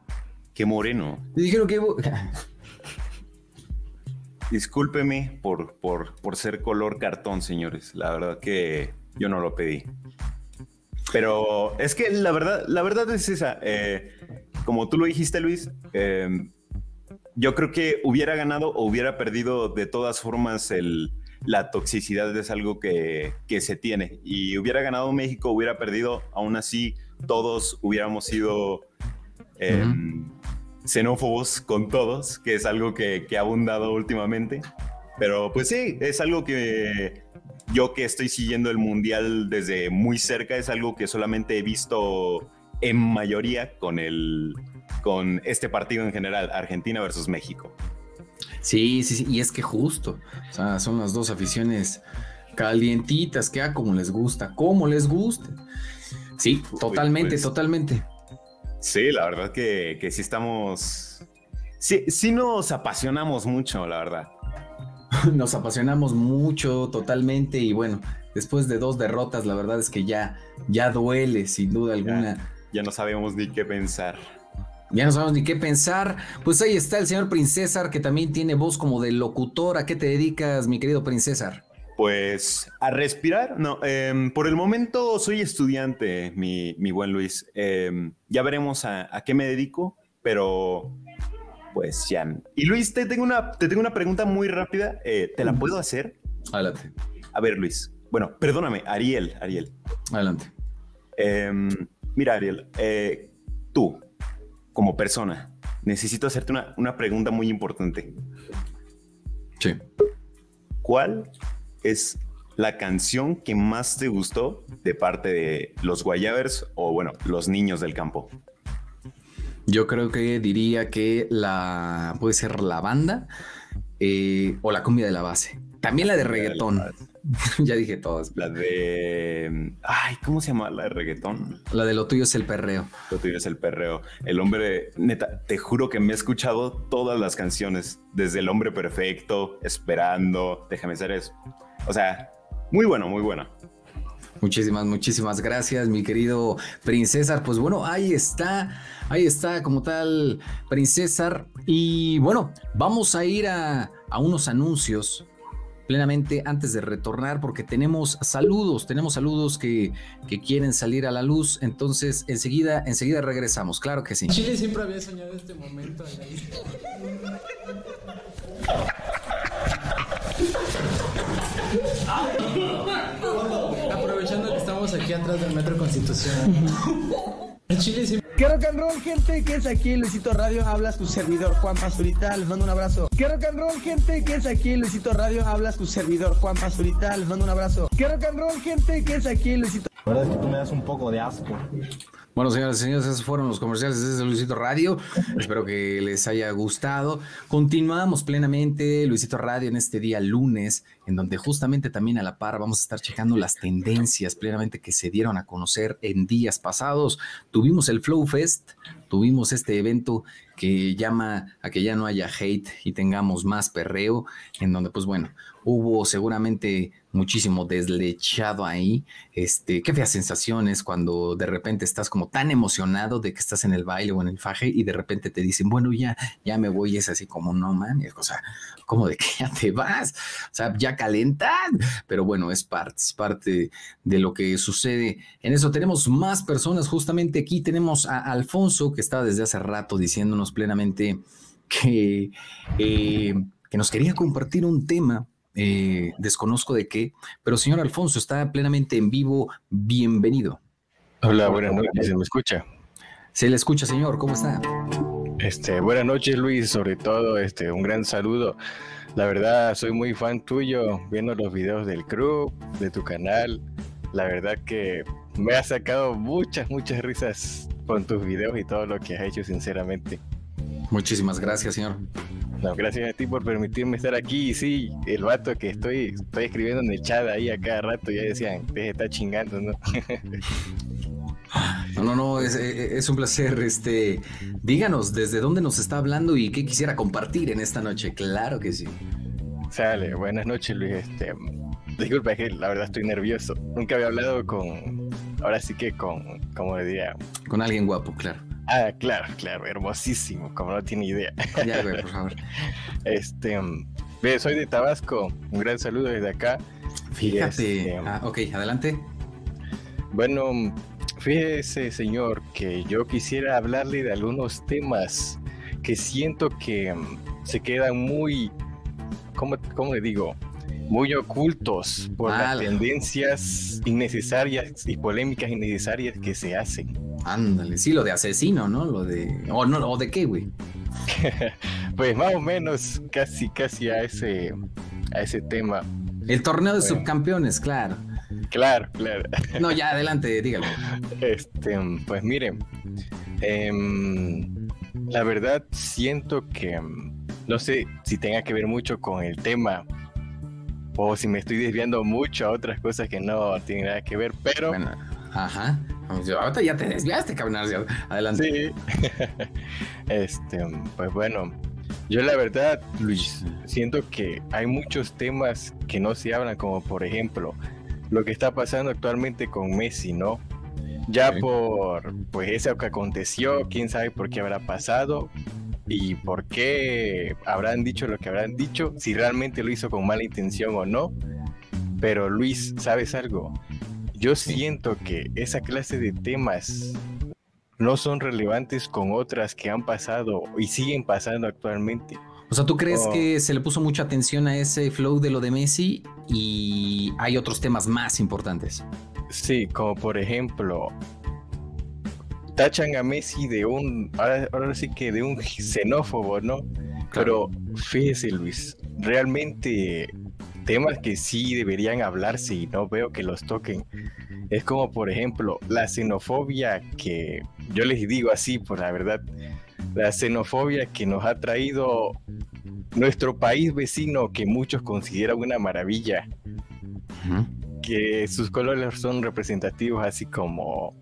Qué moreno. Te dijeron que... [LAUGHS] Discúlpeme por, por, por ser color cartón, señores. La verdad que yo no lo pedí. Pero es que la verdad, la verdad es esa. Eh, como tú lo dijiste, Luis, em, yo creo que hubiera ganado o hubiera perdido de todas formas el, la toxicidad es algo que, que, se tiene. Y hubiera ganado México, hubiera perdido, aún así todos hubiéramos sido em, xenófobos con todos, que es algo que, que ha abundado últimamente. Pero pues sí, es algo que yo que estoy siguiendo el mundial desde muy cerca es algo que solamente he visto en mayoría con el con este partido en general, Argentina versus México. Sí, sí, sí, y es que justo, o sea, son las dos aficiones calientitas, que a como les gusta, como les guste. Sí, totalmente, pues. totalmente. Sí, la verdad que, que sí estamos. Sí, sí nos apasionamos mucho, la verdad. [LAUGHS] Nos apasionamos mucho, totalmente, y bueno, después de dos derrotas, la verdad es que ya, ya duele, sin duda alguna. Ya no sabemos ni qué pensar. Ya no sabemos ni qué pensar. Pues ahí está el señor Princesar, que también tiene voz como de locutor. ¿A qué te dedicas, mi querido Princesar? Pues a respirar, no, em, por el momento soy estudiante, mi, mi buen Luis. Em, ya veremos a, a, qué me dedico, pero pues ya. Y Luis, te tengo una, te tengo una pregunta muy rápida, eh, ¿te la puedo hacer? Adelante. A ver, Luis. Bueno, perdóname, Ariel, Ariel. Adelante. Em, mira, Ariel, eh, tú, como persona, necesito hacerte una, una pregunta muy importante. Sí. ¿Cuál es la canción que más te gustó de parte de los Guayabers o, bueno, los niños del campo? Yo creo que diría que la puede ser la banda eh, o la cumbia de la base. También la de reggaetón. [LAUGHS] ya dije todas. La de. Ay, ¿cómo se llama la de reggaetón? La de lo tuyo es el perreo. Lo tuyo es el perreo. El hombre, neta, te juro que me he escuchado todas las canciones. Desde El hombre perfecto, Esperando, Déjame ser eso. O sea, muy bueno, muy bueno. Muchísimas, muchísimas gracias, mi querido Princesar. Pues bueno, ahí está, ahí está como tal, Princesar. Y bueno, vamos a ir a, a unos anuncios plenamente antes de retornar porque tenemos saludos, tenemos saludos que, que, quieren salir a la luz, entonces enseguida, enseguida regresamos, claro que sí. Chile siempre había soñado este momento. [LAUGHS] Aprovechando que estamos aquí atrás del Metro Constitución. En Chile siempre... ¿Qué rock and roll, gente? ¿Qué es aquí? Luisito Radio, hablas tu servidor Juan Pazurita, les mando un abrazo. ¿Qué rock and roll, gente? ¿Qué es aquí? Luisito Radio, hablas tu servidor Juan Pazurita, les mando un abrazo. ¿Qué rock and roll, gente? ¿Qué es aquí? Luisito... La verdad es que tú me das un poco de asco. Bueno, señoras y señores, esos fueron los comerciales desde Luisito Radio. Espero que les haya gustado. Continuamos plenamente Luisito Radio en este día lunes, en donde justamente también a la par vamos a estar checando las tendencias plenamente que se dieron a conocer en días pasados. Tuvimos el Flow Fest, tuvimos este evento que llama a que ya no haya hate y tengamos más perreo, en donde pues bueno, hubo seguramente muchísimo deslechado ahí. Este, qué feas sensaciones cuando de repente estás como tan emocionado de que estás en el baile o en el faje y de repente te dicen, bueno, ya, ya me voy. Es así como, no mames, o sea, como de que [LAUGHS] ya te vas, o sea, ya calentan. Pero bueno, es parte, parte de lo que sucede. En eso tenemos más personas. Justamente aquí tenemos a Alfonso, que estaba desde hace rato diciéndonos plenamente que, eh, que nos quería compartir un tema eh, desconozco de qué, pero señor Alfonso está plenamente en vivo. Bienvenido. Hola, buenas noches, ¿se me escucha? Se le escucha, señor, ¿cómo está? Este, buenas noches, Luis, sobre todo, este, un gran saludo. La verdad, soy muy fan tuyo, viendo los videos del club, de tu canal. La verdad que me ha sacado muchas, muchas risas con tus videos y todo lo que has hecho, sinceramente. Muchísimas gracias, señor. No, gracias a ti por permitirme estar aquí. Y sí, el vato que estoy, estoy escribiendo en el chat ahí a cada rato, ya decían, te está chingando, ¿no? [LAUGHS] No, no, no, es, es, un placer. Este, díganos desde dónde nos está hablando y qué quisiera compartir en esta noche. Claro que sí. Sale, buenas noches, Luis. Este, disculpa, es que la verdad estoy nervioso. Nunca había hablado con, ahora sí que con, como diría, con alguien guapo, claro. Ah, claro, claro, hermosísimo, como no tiene idea. Ya, güey, por favor. [LAUGHS] Este, soy de Tabasco, un gran saludo desde acá. Fíjate. Este, ah, ok, adelante. Bueno, fíjese, señor, que yo quisiera hablarle de algunos temas que siento que se quedan muy, ¿cómo, cómo le digo? Muy ocultos por las tendencias innecesarias y polémicas innecesarias que se hacen. Ándale, sí, lo de asesino, ¿no? Lo de. O no, o de qué, güey. [LAUGHS] pues más o menos, casi, casi a ese, a ese tema. El torneo de subcampeones, claro. Claro, claro. [LAUGHS] No, ya adelante, dígalo. Este, pues miren, em, la verdad siento que no sé si tenga que ver mucho con el tema o si me estoy desviando mucho a otras cosas que no tienen nada que ver, pero... ajá. Ahorita ya te desviaste, cabrón. Adelante. Sí. [LAUGHS] este, pues bueno, yo la verdad, Luis, siento que hay muchos temas que no se hablan, como por ejemplo, lo que está pasando actualmente con Messi, ¿no? Ya por pues eso que aconteció, quién sabe por qué habrá pasado y por qué habrán dicho lo que habrán dicho, si realmente lo hizo con mala intención o no. Pero Luis, ¿sabes algo? Yo siento que esa clase de temas no son relevantes con otras que han pasado y siguen pasando actualmente. O sea, ¿tú crees oh. que se le puso mucha atención a ese flow de lo de Messi y hay otros temas más importantes? Sí, como por ejemplo, tachan a Messi de un, ahora, sí que de un xenófobo, ¿no? Pero fíjese Luis, realmente temas que sí deberían hablarse y no veo que los toquen. Es como por ejemplo la xenofobia que yo les digo así por la verdad, la xenofobia que nos ha traído nuestro país vecino que muchos consideran una maravilla. Que sus colores son representativos así como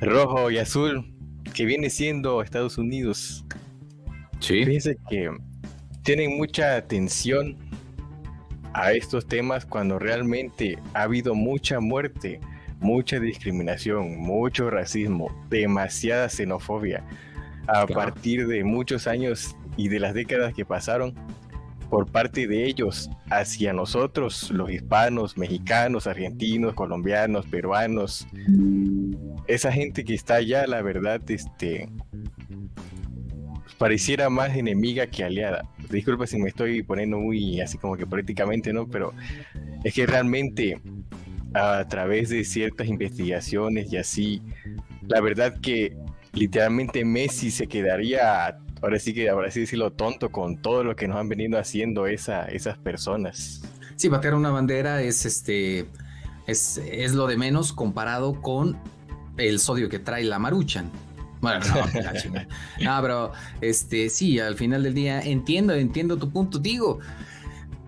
rojo y azul, que viene siendo Estados Unidos. Sí. Fíjense que tienen mucha atención a estos temas cuando realmente ha habido mucha muerte, mucha discriminación, mucho racismo, demasiada xenofobia a partir de muchos años y de las décadas que pasaron por parte de ellos hacia nosotros, los hispanos, mexicanos, argentinos, colombianos, peruanos. Esa gente que está allá, la verdad, este pareciera más enemiga que aliada. Disculpa si me estoy poniendo muy así como que políticamente, ¿no? Pero es que realmente a través de ciertas investigaciones y así, la verdad que literalmente Messi se quedaría ahora sí que, ahora sí decirlo tonto con todo lo que nos han venido haciendo esa, esas personas. Sí, batear una bandera es este es, es lo de menos comparado con el sodio que trae la maruchan. Bueno, no, [LAUGHS] no, pero este sí, al final del día entiendo, entiendo tu punto. Digo,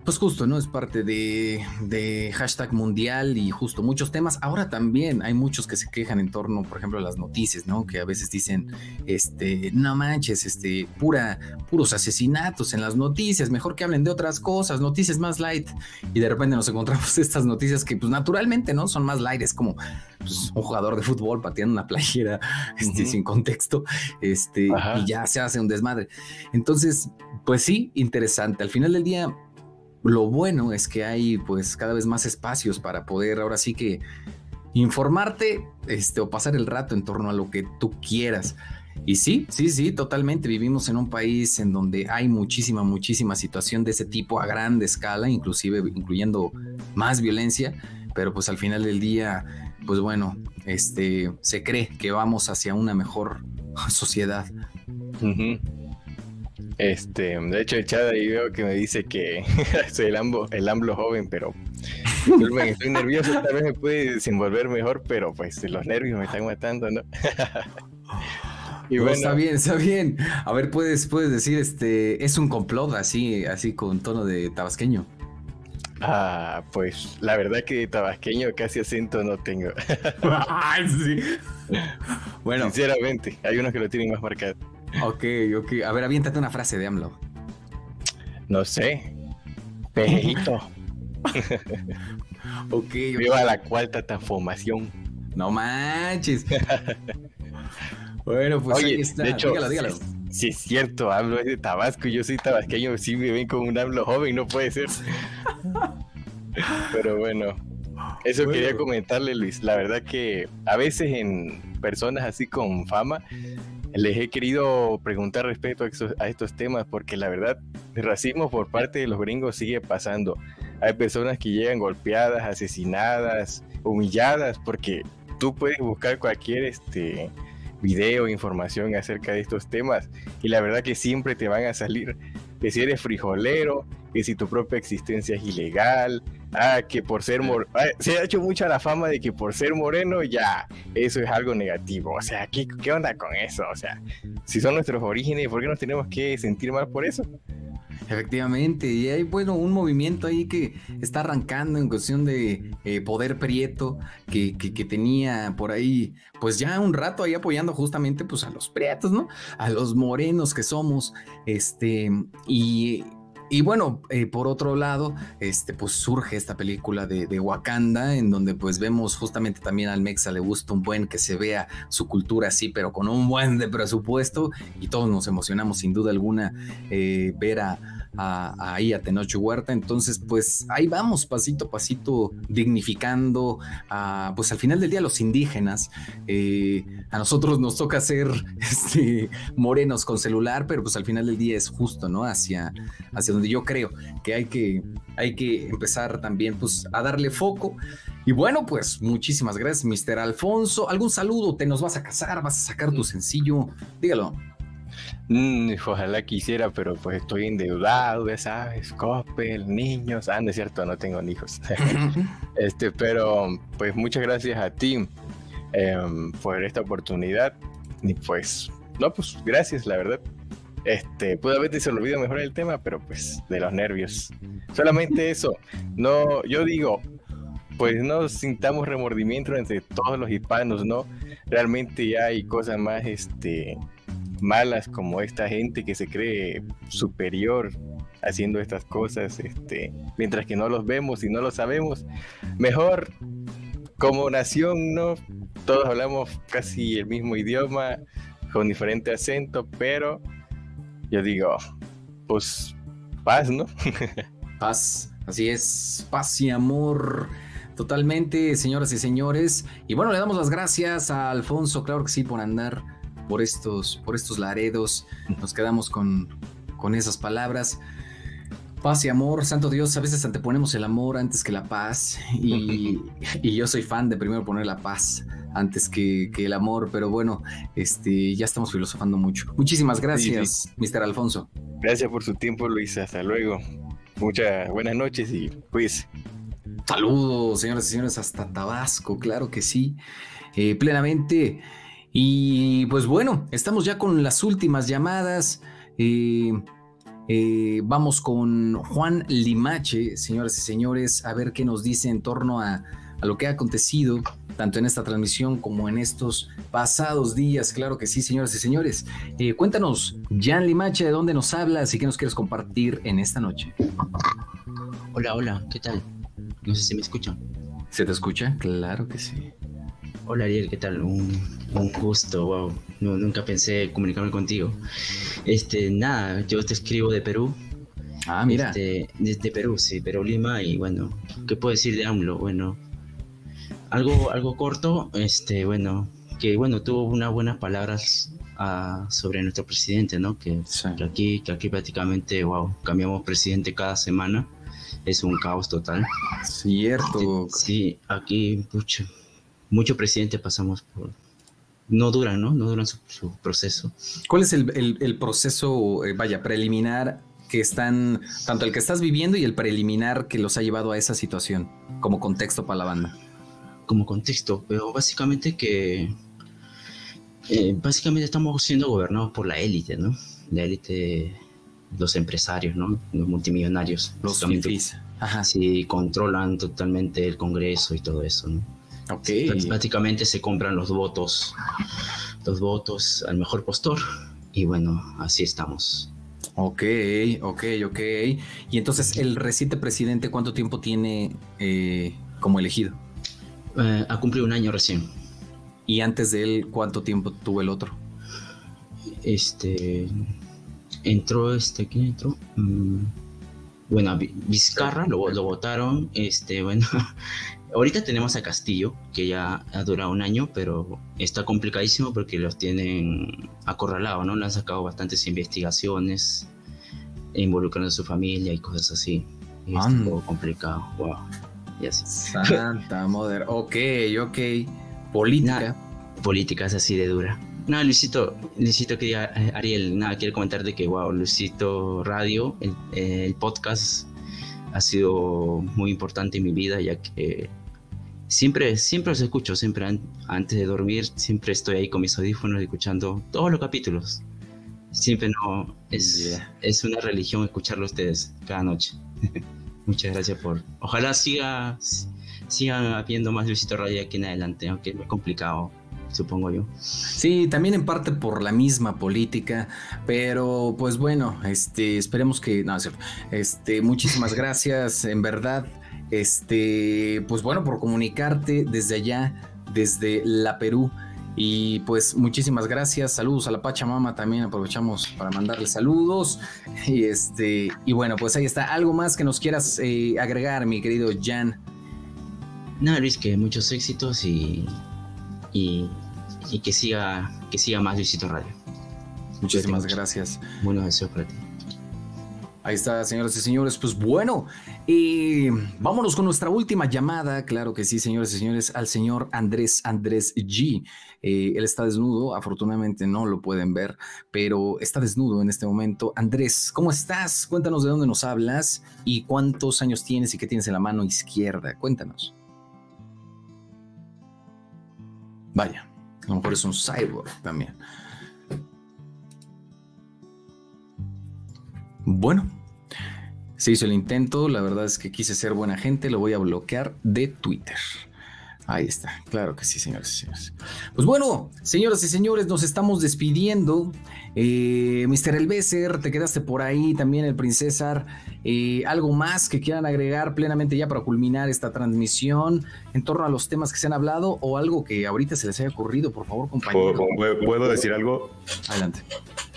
pues justo, ¿no? Es parte de, hashtag mundial y justo muchos temas. Ahora también hay muchos que se quejan en torno, por ejemplo, a las noticias, ¿no? Que a veces dicen, este, no manches, este, pura, puros asesinatos en las noticias, mejor que hablen de otras cosas, noticias más light. Y de repente nos encontramos [LAUGHS] estas noticias que, pues naturalmente, ¿no? Son más light, es como pues, un jugador de fútbol pateando una playera [LAUGHS] este, sin contexto, este, y ya se hace un desmadre. Entonces, pues sí, interesante. Al final del día, lo bueno es que hay pues cada vez más espacios para poder ahora sí que informarte este, o pasar el rato en torno a lo que tú quieras. Y sí, sí, sí, totalmente. Vivimos en un país en donde hay muchísima, muchísima situación de ese tipo a grande escala, inclusive incluyendo más violencia, pero pues al final del día, pues bueno, este, se cree que vamos hacia una mejor [LAUGHS] sociedad. Este, de hecho, el chat ahí veo que me dice que [LAUGHS] soy el AMBO, el AMBLO joven, pero estoy nervioso, tal vez me puede desenvolver mejor, pero pues los nervios me están matando, ¿no? [LAUGHS] y bueno, está bien, está bien. A ver, puedes, puedes decir, este, es un complot así, así con tono de tabasqueño. Ah, pues la verdad que de tabasqueño casi acento no tengo. Ay, [LAUGHS] sí. Bueno, sinceramente, hay unos que lo tienen más marcado. Ok, ok. A ver, aviéntate una frase de AMLO. No sé. Pejito. [LAUGHS] ok. Viva la cuarta transformación. No manches. [LAUGHS] bueno, pues ahí está. De hecho, dígalo, dígalo. Si, es cierto, hablo de Tabasco, yo soy tabasqueño, sí me ven como un AMLO joven, no puede ser. Pero bueno, eso quería comentarle, Luis. La verdad que a veces en personas así con fama les he querido preguntar respecto a estos, temas porque la verdad el racismo por parte de los gringos sigue pasando. Hay personas que llegan golpeadas, asesinadas, humilladas porque tú puedes buscar cualquier este video, información acerca de estos temas y la verdad que siempre te van a salir que si eres frijolero, que si tu propia existencia es ilegal, ah, que por ser moreno, [LAUGHS] se ha hecho mucha la fama de que por ser moreno ya eso es algo negativo, o sea, ¿qué, ¿qué onda con eso? O sea, si son nuestros orígenes, ¿por qué nos tenemos que sentir mal por eso? Efectivamente, y hay, bueno, un movimiento ahí que está arrancando en cuestión de eh, poder prieto, que, que, que, tenía por ahí, pues ya un rato ahí apoyando justamente pues a los prietos, ¿no? A los morenos que somos, este, y y bueno, eh, por otro lado, este, pues surge esta película de, de, Wakanda, en donde pues vemos justamente también al Mexa le gusta un buen que se vea su cultura así, pero con un buen de presupuesto, y todos nos emocionamos sin duda alguna eh, ver a, ahí a Tenoch Huerta. Entonces, pues ahí vamos, pasito a pasito, dignificando a, pues al final del día, los indígenas. Eh, a nosotros nos toca ser [LAUGHS] este, morenos con celular, pero pues al final del día es justo, ¿no? Hacia, hacia donde yo creo que hay que, hay que empezar también, pues, a darle foco. Y bueno, pues muchísimas gracias, Mr. Alfonso. ¿Algún saludo? ¿Te nos vas a casar? ¿Vas a sacar tu sencillo? Dígalo. Mm, [LAUGHS] ojalá quisiera, pero pues estoy endeudado, ya sabes, Coppel, niños. Ah, no es cierto, no tengo hijos. [LAUGHS] este, pero pues muchas gracias a ti eh, por esta oportunidad. Y pues, no, pues gracias, la verdad. Este, pude haber olvidado mejor el tema, pero pues de los nervios. Solamente [LAUGHS] eso. No, yo digo, pues no sintamos remordimiento entre todos los hispanos, ¿no? Realmente ya hay cosas más, este, malas como esta gente que se cree superior haciendo estas cosas, este, mientras que no los vemos y no lo sabemos. Mejor como nación, ¿no? Todos hablamos casi el mismo idioma, con diferente acento, pero yo digo, pues paz, ¿no? [LAUGHS] paz, así es, paz y amor. Totalmente, señoras y señores. Y bueno, le damos las gracias a Alfonso, claro que sí, por andar por estos, por estos laredos. Nos quedamos con, con esas palabras. Paz y amor, santo Dios, a veces anteponemos el amor antes que la paz y, [LAUGHS] y yo soy fan de primero poner la paz antes que, que, el amor, pero bueno, este, ya estamos filosofando mucho. Muchísimas gracias, sí, sí. Mr. Alfonso. Gracias por su tiempo, Luis, hasta luego. Muchas buenas noches y pues. Saludos, señoras y señores, hasta Tabasco, claro que sí, eh, plenamente. Y pues bueno, estamos ya con las últimas llamadas. Eh, eh, vamos con Juan Limache, señoras y señores, a ver qué nos dice en torno a, a, lo que ha acontecido, tanto en esta transmisión como en estos pasados días. Claro que sí, señoras y señores. Eh, cuéntanos, Jan Limache, ¿de dónde nos hablas y qué nos quieres compartir en esta noche? Hola, hola, ¿qué tal? No sé si me escuchan. ¿Se te escucha? Claro que sí. Hola Ariel, ¿qué tal? Un, un gusto, wow. No, nunca pensé comunicarme contigo. Este, nada, yo te escribo de Perú. Ah, mira. Este, desde Perú, sí, Perú Lima y bueno, ¿qué puedo decir de AMLO? Bueno, algo, algo corto, este, bueno, que bueno, tuvo unas buenas palabras uh, sobre nuestro presidente, ¿no? Que, sí. que, aquí, que aquí prácticamente, wow, cambiamos presidente cada semana. Es un caos total. Cierto. Sí, aquí, pucha, muchos presidentes pasamos por... No duran, ¿no? No duran su, su proceso. ¿Cuál es el, el, el proceso, eh, vaya, preliminar que están, tanto el que estás viviendo y el preliminar que los ha llevado a esa situación, como contexto para la banda? Como contexto, pero básicamente que... Eh, básicamente estamos siendo gobernados por la élite, ¿no? La élite, los empresarios, ¿no? Los multimillonarios. Los fifís. Ajá. Sí, controlan totalmente el Congreso y todo eso, ¿no? Okay. Prácticamente se compran los votos, los votos al mejor postor. Y bueno, así estamos. Ok, ok, ok. Y entonces, ¿el reciente presidente cuánto tiempo tiene eh, como elegido? Eh, ha cumplido un año recién. ¿Y antes de él cuánto tiempo tuvo el otro? Este. Entró este. ¿Quién entró? Mm, bueno, Vizcarra lo, lo votaron. Este, bueno, [LAUGHS] Ahorita tenemos a Castillo, que ya ha durado un año, pero está complicadísimo porque los tienen acorralados, ¿no? Le han sacado bastantes investigaciones involucrando a su familia y cosas así. Y es un poco complicado, wow. Y así. Santa [LAUGHS] madre. Ok, ok. Política. Nah, política es así de dura. No, Luisito, Luisito quería, Ariel, nada, quiero comentarte que, wow, Luisito Radio, el, el podcast ha sido muy importante en mi vida, ya que siempre, siempre los escucho, siempre an antes de dormir, siempre estoy ahí con mis audífonos escuchando todos los capítulos. Siempre no, es, es una religión escucharlo a ustedes cada noche. [LAUGHS] Muchas gracias por... Ojalá siga, sigan habiendo más Luisito Radio aquí en adelante, aunque es muy complicado, supongo yo. Sí, también en parte por la misma política, pero pues bueno, este, esperemos que, no, es cierto. este, muchísimas [LAUGHS] gracias, en verdad, este, pues bueno, por comunicarte desde allá, desde la Perú. Y pues muchísimas gracias. Saludos a la Pachamama también. Aprovechamos para mandarle saludos. Y este, y bueno, pues ahí está. ¿Algo más que nos quieras eh, agregar, mi querido Jan? Nada, Luis, que muchos éxitos y, y, y que siga, que siga más Luisito Radio. Muchísimas gracias. Buenos deseos para ti. Ahí está, señoras y señores. Pues bueno, y vámonos con nuestra última llamada. Claro que sí, señores y señores, al señor Andrés Andrés G. Eh, él está desnudo, afortunadamente no lo pueden ver, pero está desnudo en este momento. Andrés, ¿cómo estás? Cuéntanos de dónde nos hablas y cuántos años tienes y qué tienes en la mano izquierda. Cuéntanos. Vaya, a lo mejor es un cyborg también. Bueno, se hizo el intento, la verdad es que quise ser buena gente, lo voy a bloquear de Twitter. Ahí está, claro que sí, señores y señores. Pues bueno, señoras y señores, nos estamos despidiendo. Eh, Mr. Elbeser, te quedaste por ahí, también el Princesar. Eh, ¿Algo más que quieran agregar plenamente ya para culminar esta transmisión en torno a los temas que se han hablado o algo que ahorita se les haya ocurrido, por favor, compañero? ¿Puedo, puedo decir algo? Adelante.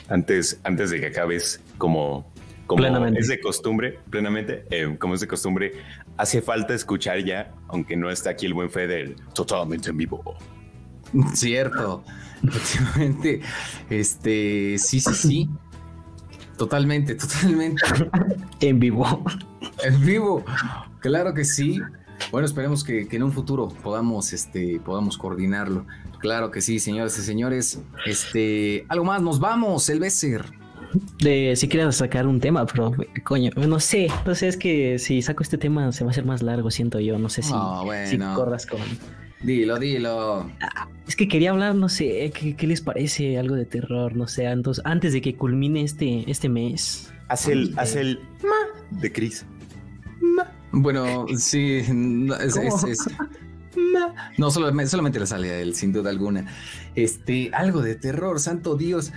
Antes, antes de que acabes, como, como Plenamente. es de costumbre, plenamente, eh, como es de costumbre, hace falta escuchar ya, aunque no está aquí el buen Feder, totalmente en vivo. Cierto, [LAUGHS] efectivamente. Este, sí, sí, sí. Totalmente, totalmente. [LAUGHS] En vivo. [LAUGHS] En vivo. Claro que sí. Bueno, esperemos que, que en un futuro podamos, este, podamos coordinarlo. Claro que sí, señoras y señores. Este, algo más, nos vamos, el Besser. De, si quería sacar un tema, pero coño, no sé, no sé, es que si saco este tema se va a hacer más largo, siento yo, no sé si, Ah, si corras con... Dilo, dilo. Es que quería hablar, no sé, ¿qué, qué les parece? Algo de terror, no sé, antes, antes de que culmine este, este mes. Haz el, haz el ma de Chris. Bueno, sí, no, es, es- ¿Cómo? es- [LAUGHS] no solamente, solamente le sale a él, sin duda alguna. Este, algo de terror, santo Dios.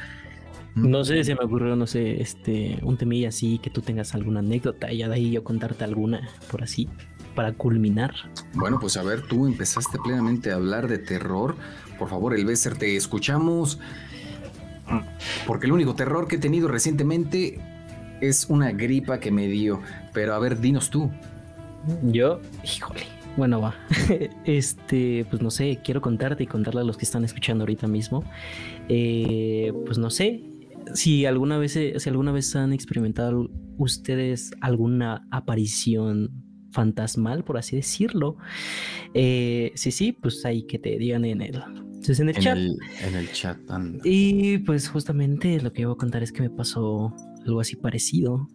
No sé, se me ocurrió, no sé, este, un temilla así, que tú tengas alguna anécdota y ya de ahí yo contarte alguna, por así, para culminar. Bueno, pues a ver, tú empezaste plenamente a hablar de terror. Por favor, el Besser, te escuchamos. Porque el único terror que he tenido recientemente es una gripa que me dio. Pero a ver, dinos tú. Yo, híjole, bueno, va. [LAUGHS] Este, pues no sé, quiero contarte y contarle a los que están escuchando ahorita mismo. Eh, pues no sé, si alguna vez, si alguna vez han experimentado ustedes alguna aparición fantasmal, por así decirlo. Eh, sí, sí, pues ahí que te digan en el, pues en el En chat. el, en el chat. anda. Y pues justamente lo que iba a contar es que me pasó algo así parecido.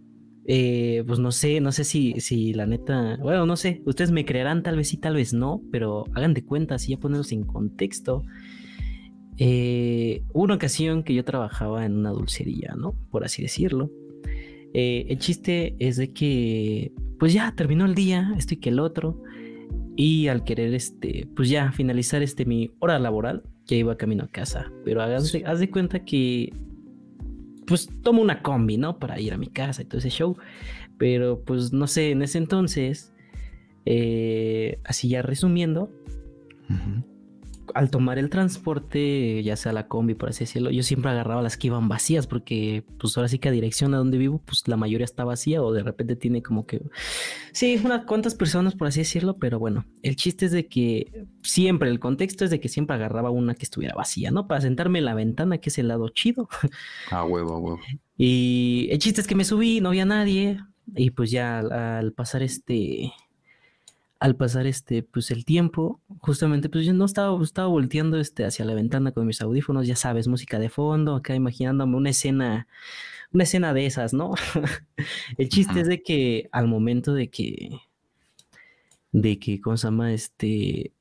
Eh, pues no sé, no sé si, si la neta, bueno, no sé, ustedes me creerán, tal vez sí, tal vez no, pero hagan de cuenta, así ya ponerlos en contexto. Eh, hubo una ocasión que yo trabajaba en una dulcería, ¿no? Por así decirlo. Eh, el chiste es de que, pues ya terminó el día, esto y que el otro, y al querer, este, pues ya finalizar este mi hora laboral, ya iba camino a casa. Pero haz de, haz de cuenta que, pues tomo una combi, ¿no? Para ir a mi casa y todo ese show. Pero pues no sé, en ese entonces, eh, así ya resumiendo, al tomar el transporte, ya sea la combi, por así decirlo, yo siempre agarraba las que iban vacías, porque pues ahora sí que a dirección a donde vivo, pues la mayoría está vacía o de repente tiene como que, sí, unas cuantas personas, por así decirlo, pero bueno, el chiste es de que siempre, el contexto es de que siempre agarraba una que estuviera vacía, ¿no? Para sentarme en la ventana, que es el lado chido. A huevo, a huevo. Y el chiste es que me subí, no había nadie. Y pues ya al pasar este. Al pasar este, pues el tiempo, justamente, pues yo no estaba, estaba volteando este hacia la ventana con mis audífonos, ya sabes, música de fondo, acá imaginándome una escena, una escena de esas, ¿no? [LAUGHS] el chiste es de que al momento de que, de que, ¿cómo se llama? Este,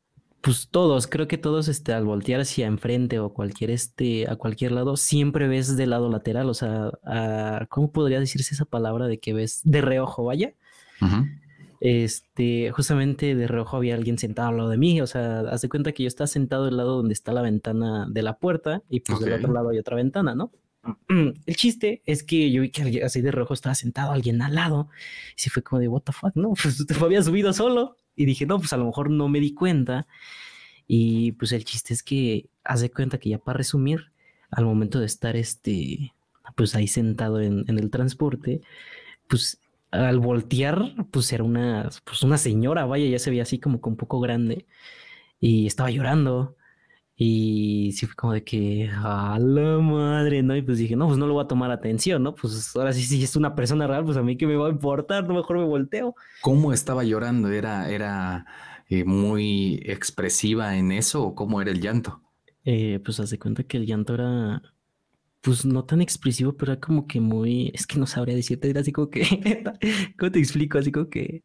pues todos, creo que todos, este, al voltear hacia enfrente o cualquier, este, a cualquier lado, siempre ves del lado lateral, o sea, a- ¿cómo podría decirse esa palabra de que ves de reojo, vaya? Este, justamente de reojo había alguien sentado al lado de mí, o sea, haz de cuenta que yo estaba sentado del lado donde está la ventana de la puerta y pues del Ok. otro lado hay otra ventana, ¿no? [CLEARS THROAT] El chiste es que yo vi que así de reojo estaba sentado alguien al lado y sí fue como de what the fuck, no, [LAUGHS] pues te había subido solo y dije, no, pues a lo mejor no me di cuenta y pues el chiste es que haz de cuenta que ya para resumir, al momento de estar este, pues ahí sentado en, en el transporte, pues al voltear, pues era una, pues una señora, vaya, ya se veía así como que un poco grande y estaba llorando. Y sí fue como de que, a la madre, ¿no? Y pues dije, no, pues no lo voy a tomar atención, ¿no? Pues ahora sí, si es una persona real, pues a mí qué me va a importar, no mejor me volteo. ¿Cómo estaba llorando? ¿Era, era eh, muy expresiva en eso o cómo era el llanto? Eh, pues haz de cuenta que el llanto era, pues no tan expresivo, pero era como que muy, es que no sabría decirte, era así como que, [LAUGHS] ¿cómo te explico? Así como que,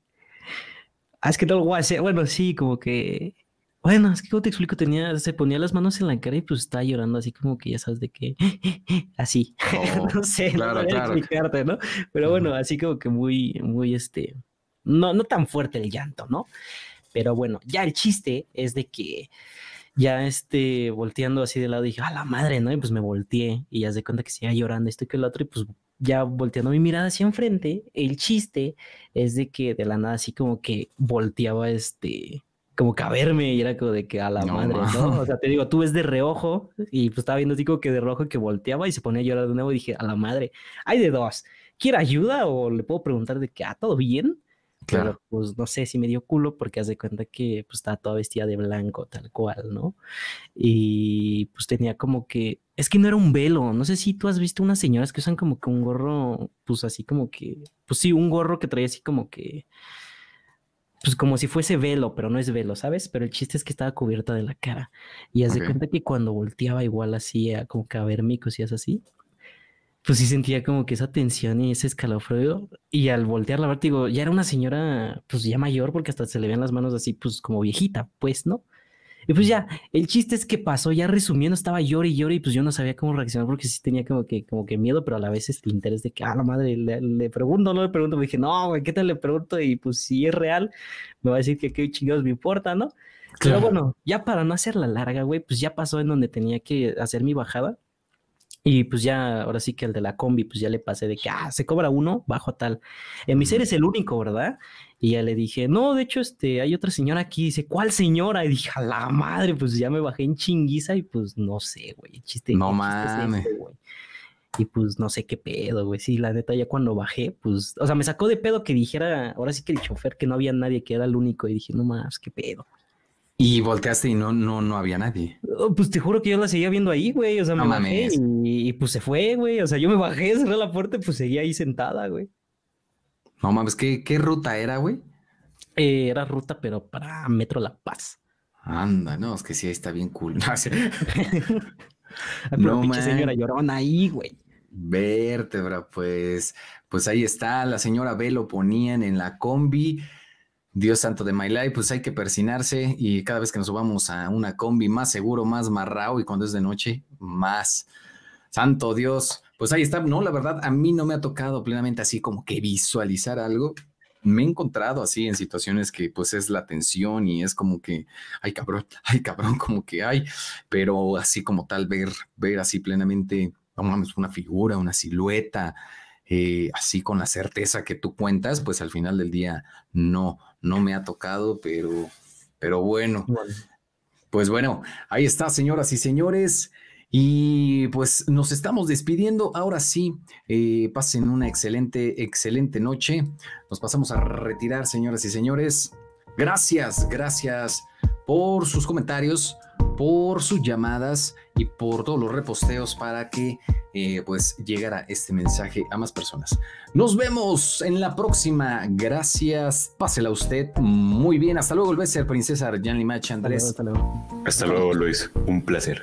ah, es que no lo voy a hacer, bueno, sí, como que, bueno, es que ¿cómo te explico? Tenía, se ponía las manos en la cara y pues estaba llorando así como que ya sabes de qué, [LAUGHS] así, [LAUGHS] Oh, no sé, no claro, sabría claro. explicarte, ¿no? Pero bueno, así como que muy, muy, este, no, no tan fuerte el llanto, ¿no? Pero bueno, ya el chiste es de que ya este, volteando así de lado, dije, a la madre, ¿no? Y pues me volteé y ya se cuenta que seguía llorando esto y que el otro, y pues ya volteando mi mirada hacia enfrente, el chiste es de que de la nada así como que volteaba este, como que a verme y era como de que a la No madre, ¿no? O sea, te digo, tú ves de reojo y pues estaba viendo así como que de reojo que volteaba y se ponía a llorar de nuevo y dije, a la madre, hay de dos, ¿quiere ayuda o le puedo preguntar de que, ah, todo bien? Claro. Pero pues no sé si me dio culo porque haz de cuenta que pues estaba toda vestida de blanco, tal cual, ¿no? Y pues tenía como que, es que no era un velo, no sé si tú has visto unas señoras que usan como que un gorro, pues así como que, pues sí, un gorro que traía así como que, pues como si fuese velo, pero no es velo, ¿sabes? Pero el chiste es que estaba cubierta de la cara. Y haz de cuenta que cuando volteaba igual así, como que a verme y cosillas así, pues sí sentía como que esa tensión y ese escalofrío. Y al voltear la verdad, digo, ya era una señora, pues ya mayor, porque hasta se le veían las manos así, pues como viejita, pues, ¿no? Y pues ya, el chiste es que pasó, ya resumiendo, estaba llore y llore y pues yo no sabía cómo reaccionar porque sí tenía como que, como que miedo, pero a la vez este interés de que, ah, la madre, le, le pregunto, no le pregunto, me dije, no, güey, ¿qué tal le pregunto? Y pues si es real, me va a decir que qué chingados me importa, ¿no? Pero Claro. bueno, ya para no hacerla larga, güey, pues ya pasó en donde tenía que hacer mi bajada. Y pues ya, ahora sí que el de la combi, pues ya le pasé de que, ah, se cobra uno, bajo a tal. En mi ser es el único, ¿verdad? Y ya le dije, no, de hecho, este, hay otra señora aquí. Dice, ¿cuál señora? Y dije, a la madre, pues ya me bajé en chinguiza y pues no sé, güey, chiste. No mames. este, güey. Y pues no sé qué pedo, güey. Sí, la neta, ya cuando bajé, pues, o sea, me sacó de pedo que dijera, ahora sí que el chofer, que no había nadie, que era el único. Y dije, no más, qué pedo. Y volteaste y no, no, no había nadie. Oh, Pues te juro que yo la seguía viendo ahí, güey. O sea, No me bajé y, y, pues se fue, güey. O sea, yo me bajé, [LAUGHS] cerré la puerta y pues seguía ahí sentada, güey. No mames, ¿qué, qué ruta era, güey? Eh, era ruta, pero para Metro La Paz. Anda, no, es que sí, ahí está bien cool. [LAUGHS] No, sí. No, pinche señora lloraban ahí, güey. Vértebra, pues, pues ahí está, la señora B lo ponían en la combi. Dios santo de my life, pues hay que persinarse y cada vez que nos subamos a una combi más seguro, más marrao y cuando es de noche, más. Santo Dios, pues ahí está. No, la verdad, a mí no me ha tocado plenamente así como que visualizar algo. Me he encontrado así en situaciones que pues es la tensión y es como que, ay cabrón, [LAUGHS] ay cabrón, como que hay, pero así como tal ver, ver así plenamente, mames, una figura, una silueta, eh, así con la certeza que tú cuentas, pues al final del día no, no me ha tocado, pero, pero bueno, pues bueno, ahí está, señoras y señores. Y pues nos estamos despidiendo. Ahora sí, eh, pasen una excelente, excelente noche. Nos pasamos a retirar, señoras y señores. Gracias, gracias por sus comentarios, por sus llamadas y por todos los reposteos para que eh, pues llegara este mensaje a más personas. Nos vemos en la próxima. Gracias. Pásela usted muy bien. Hasta luego, el beso, princesa Janly Match Andrés. Hasta luego, Luis. Un placer.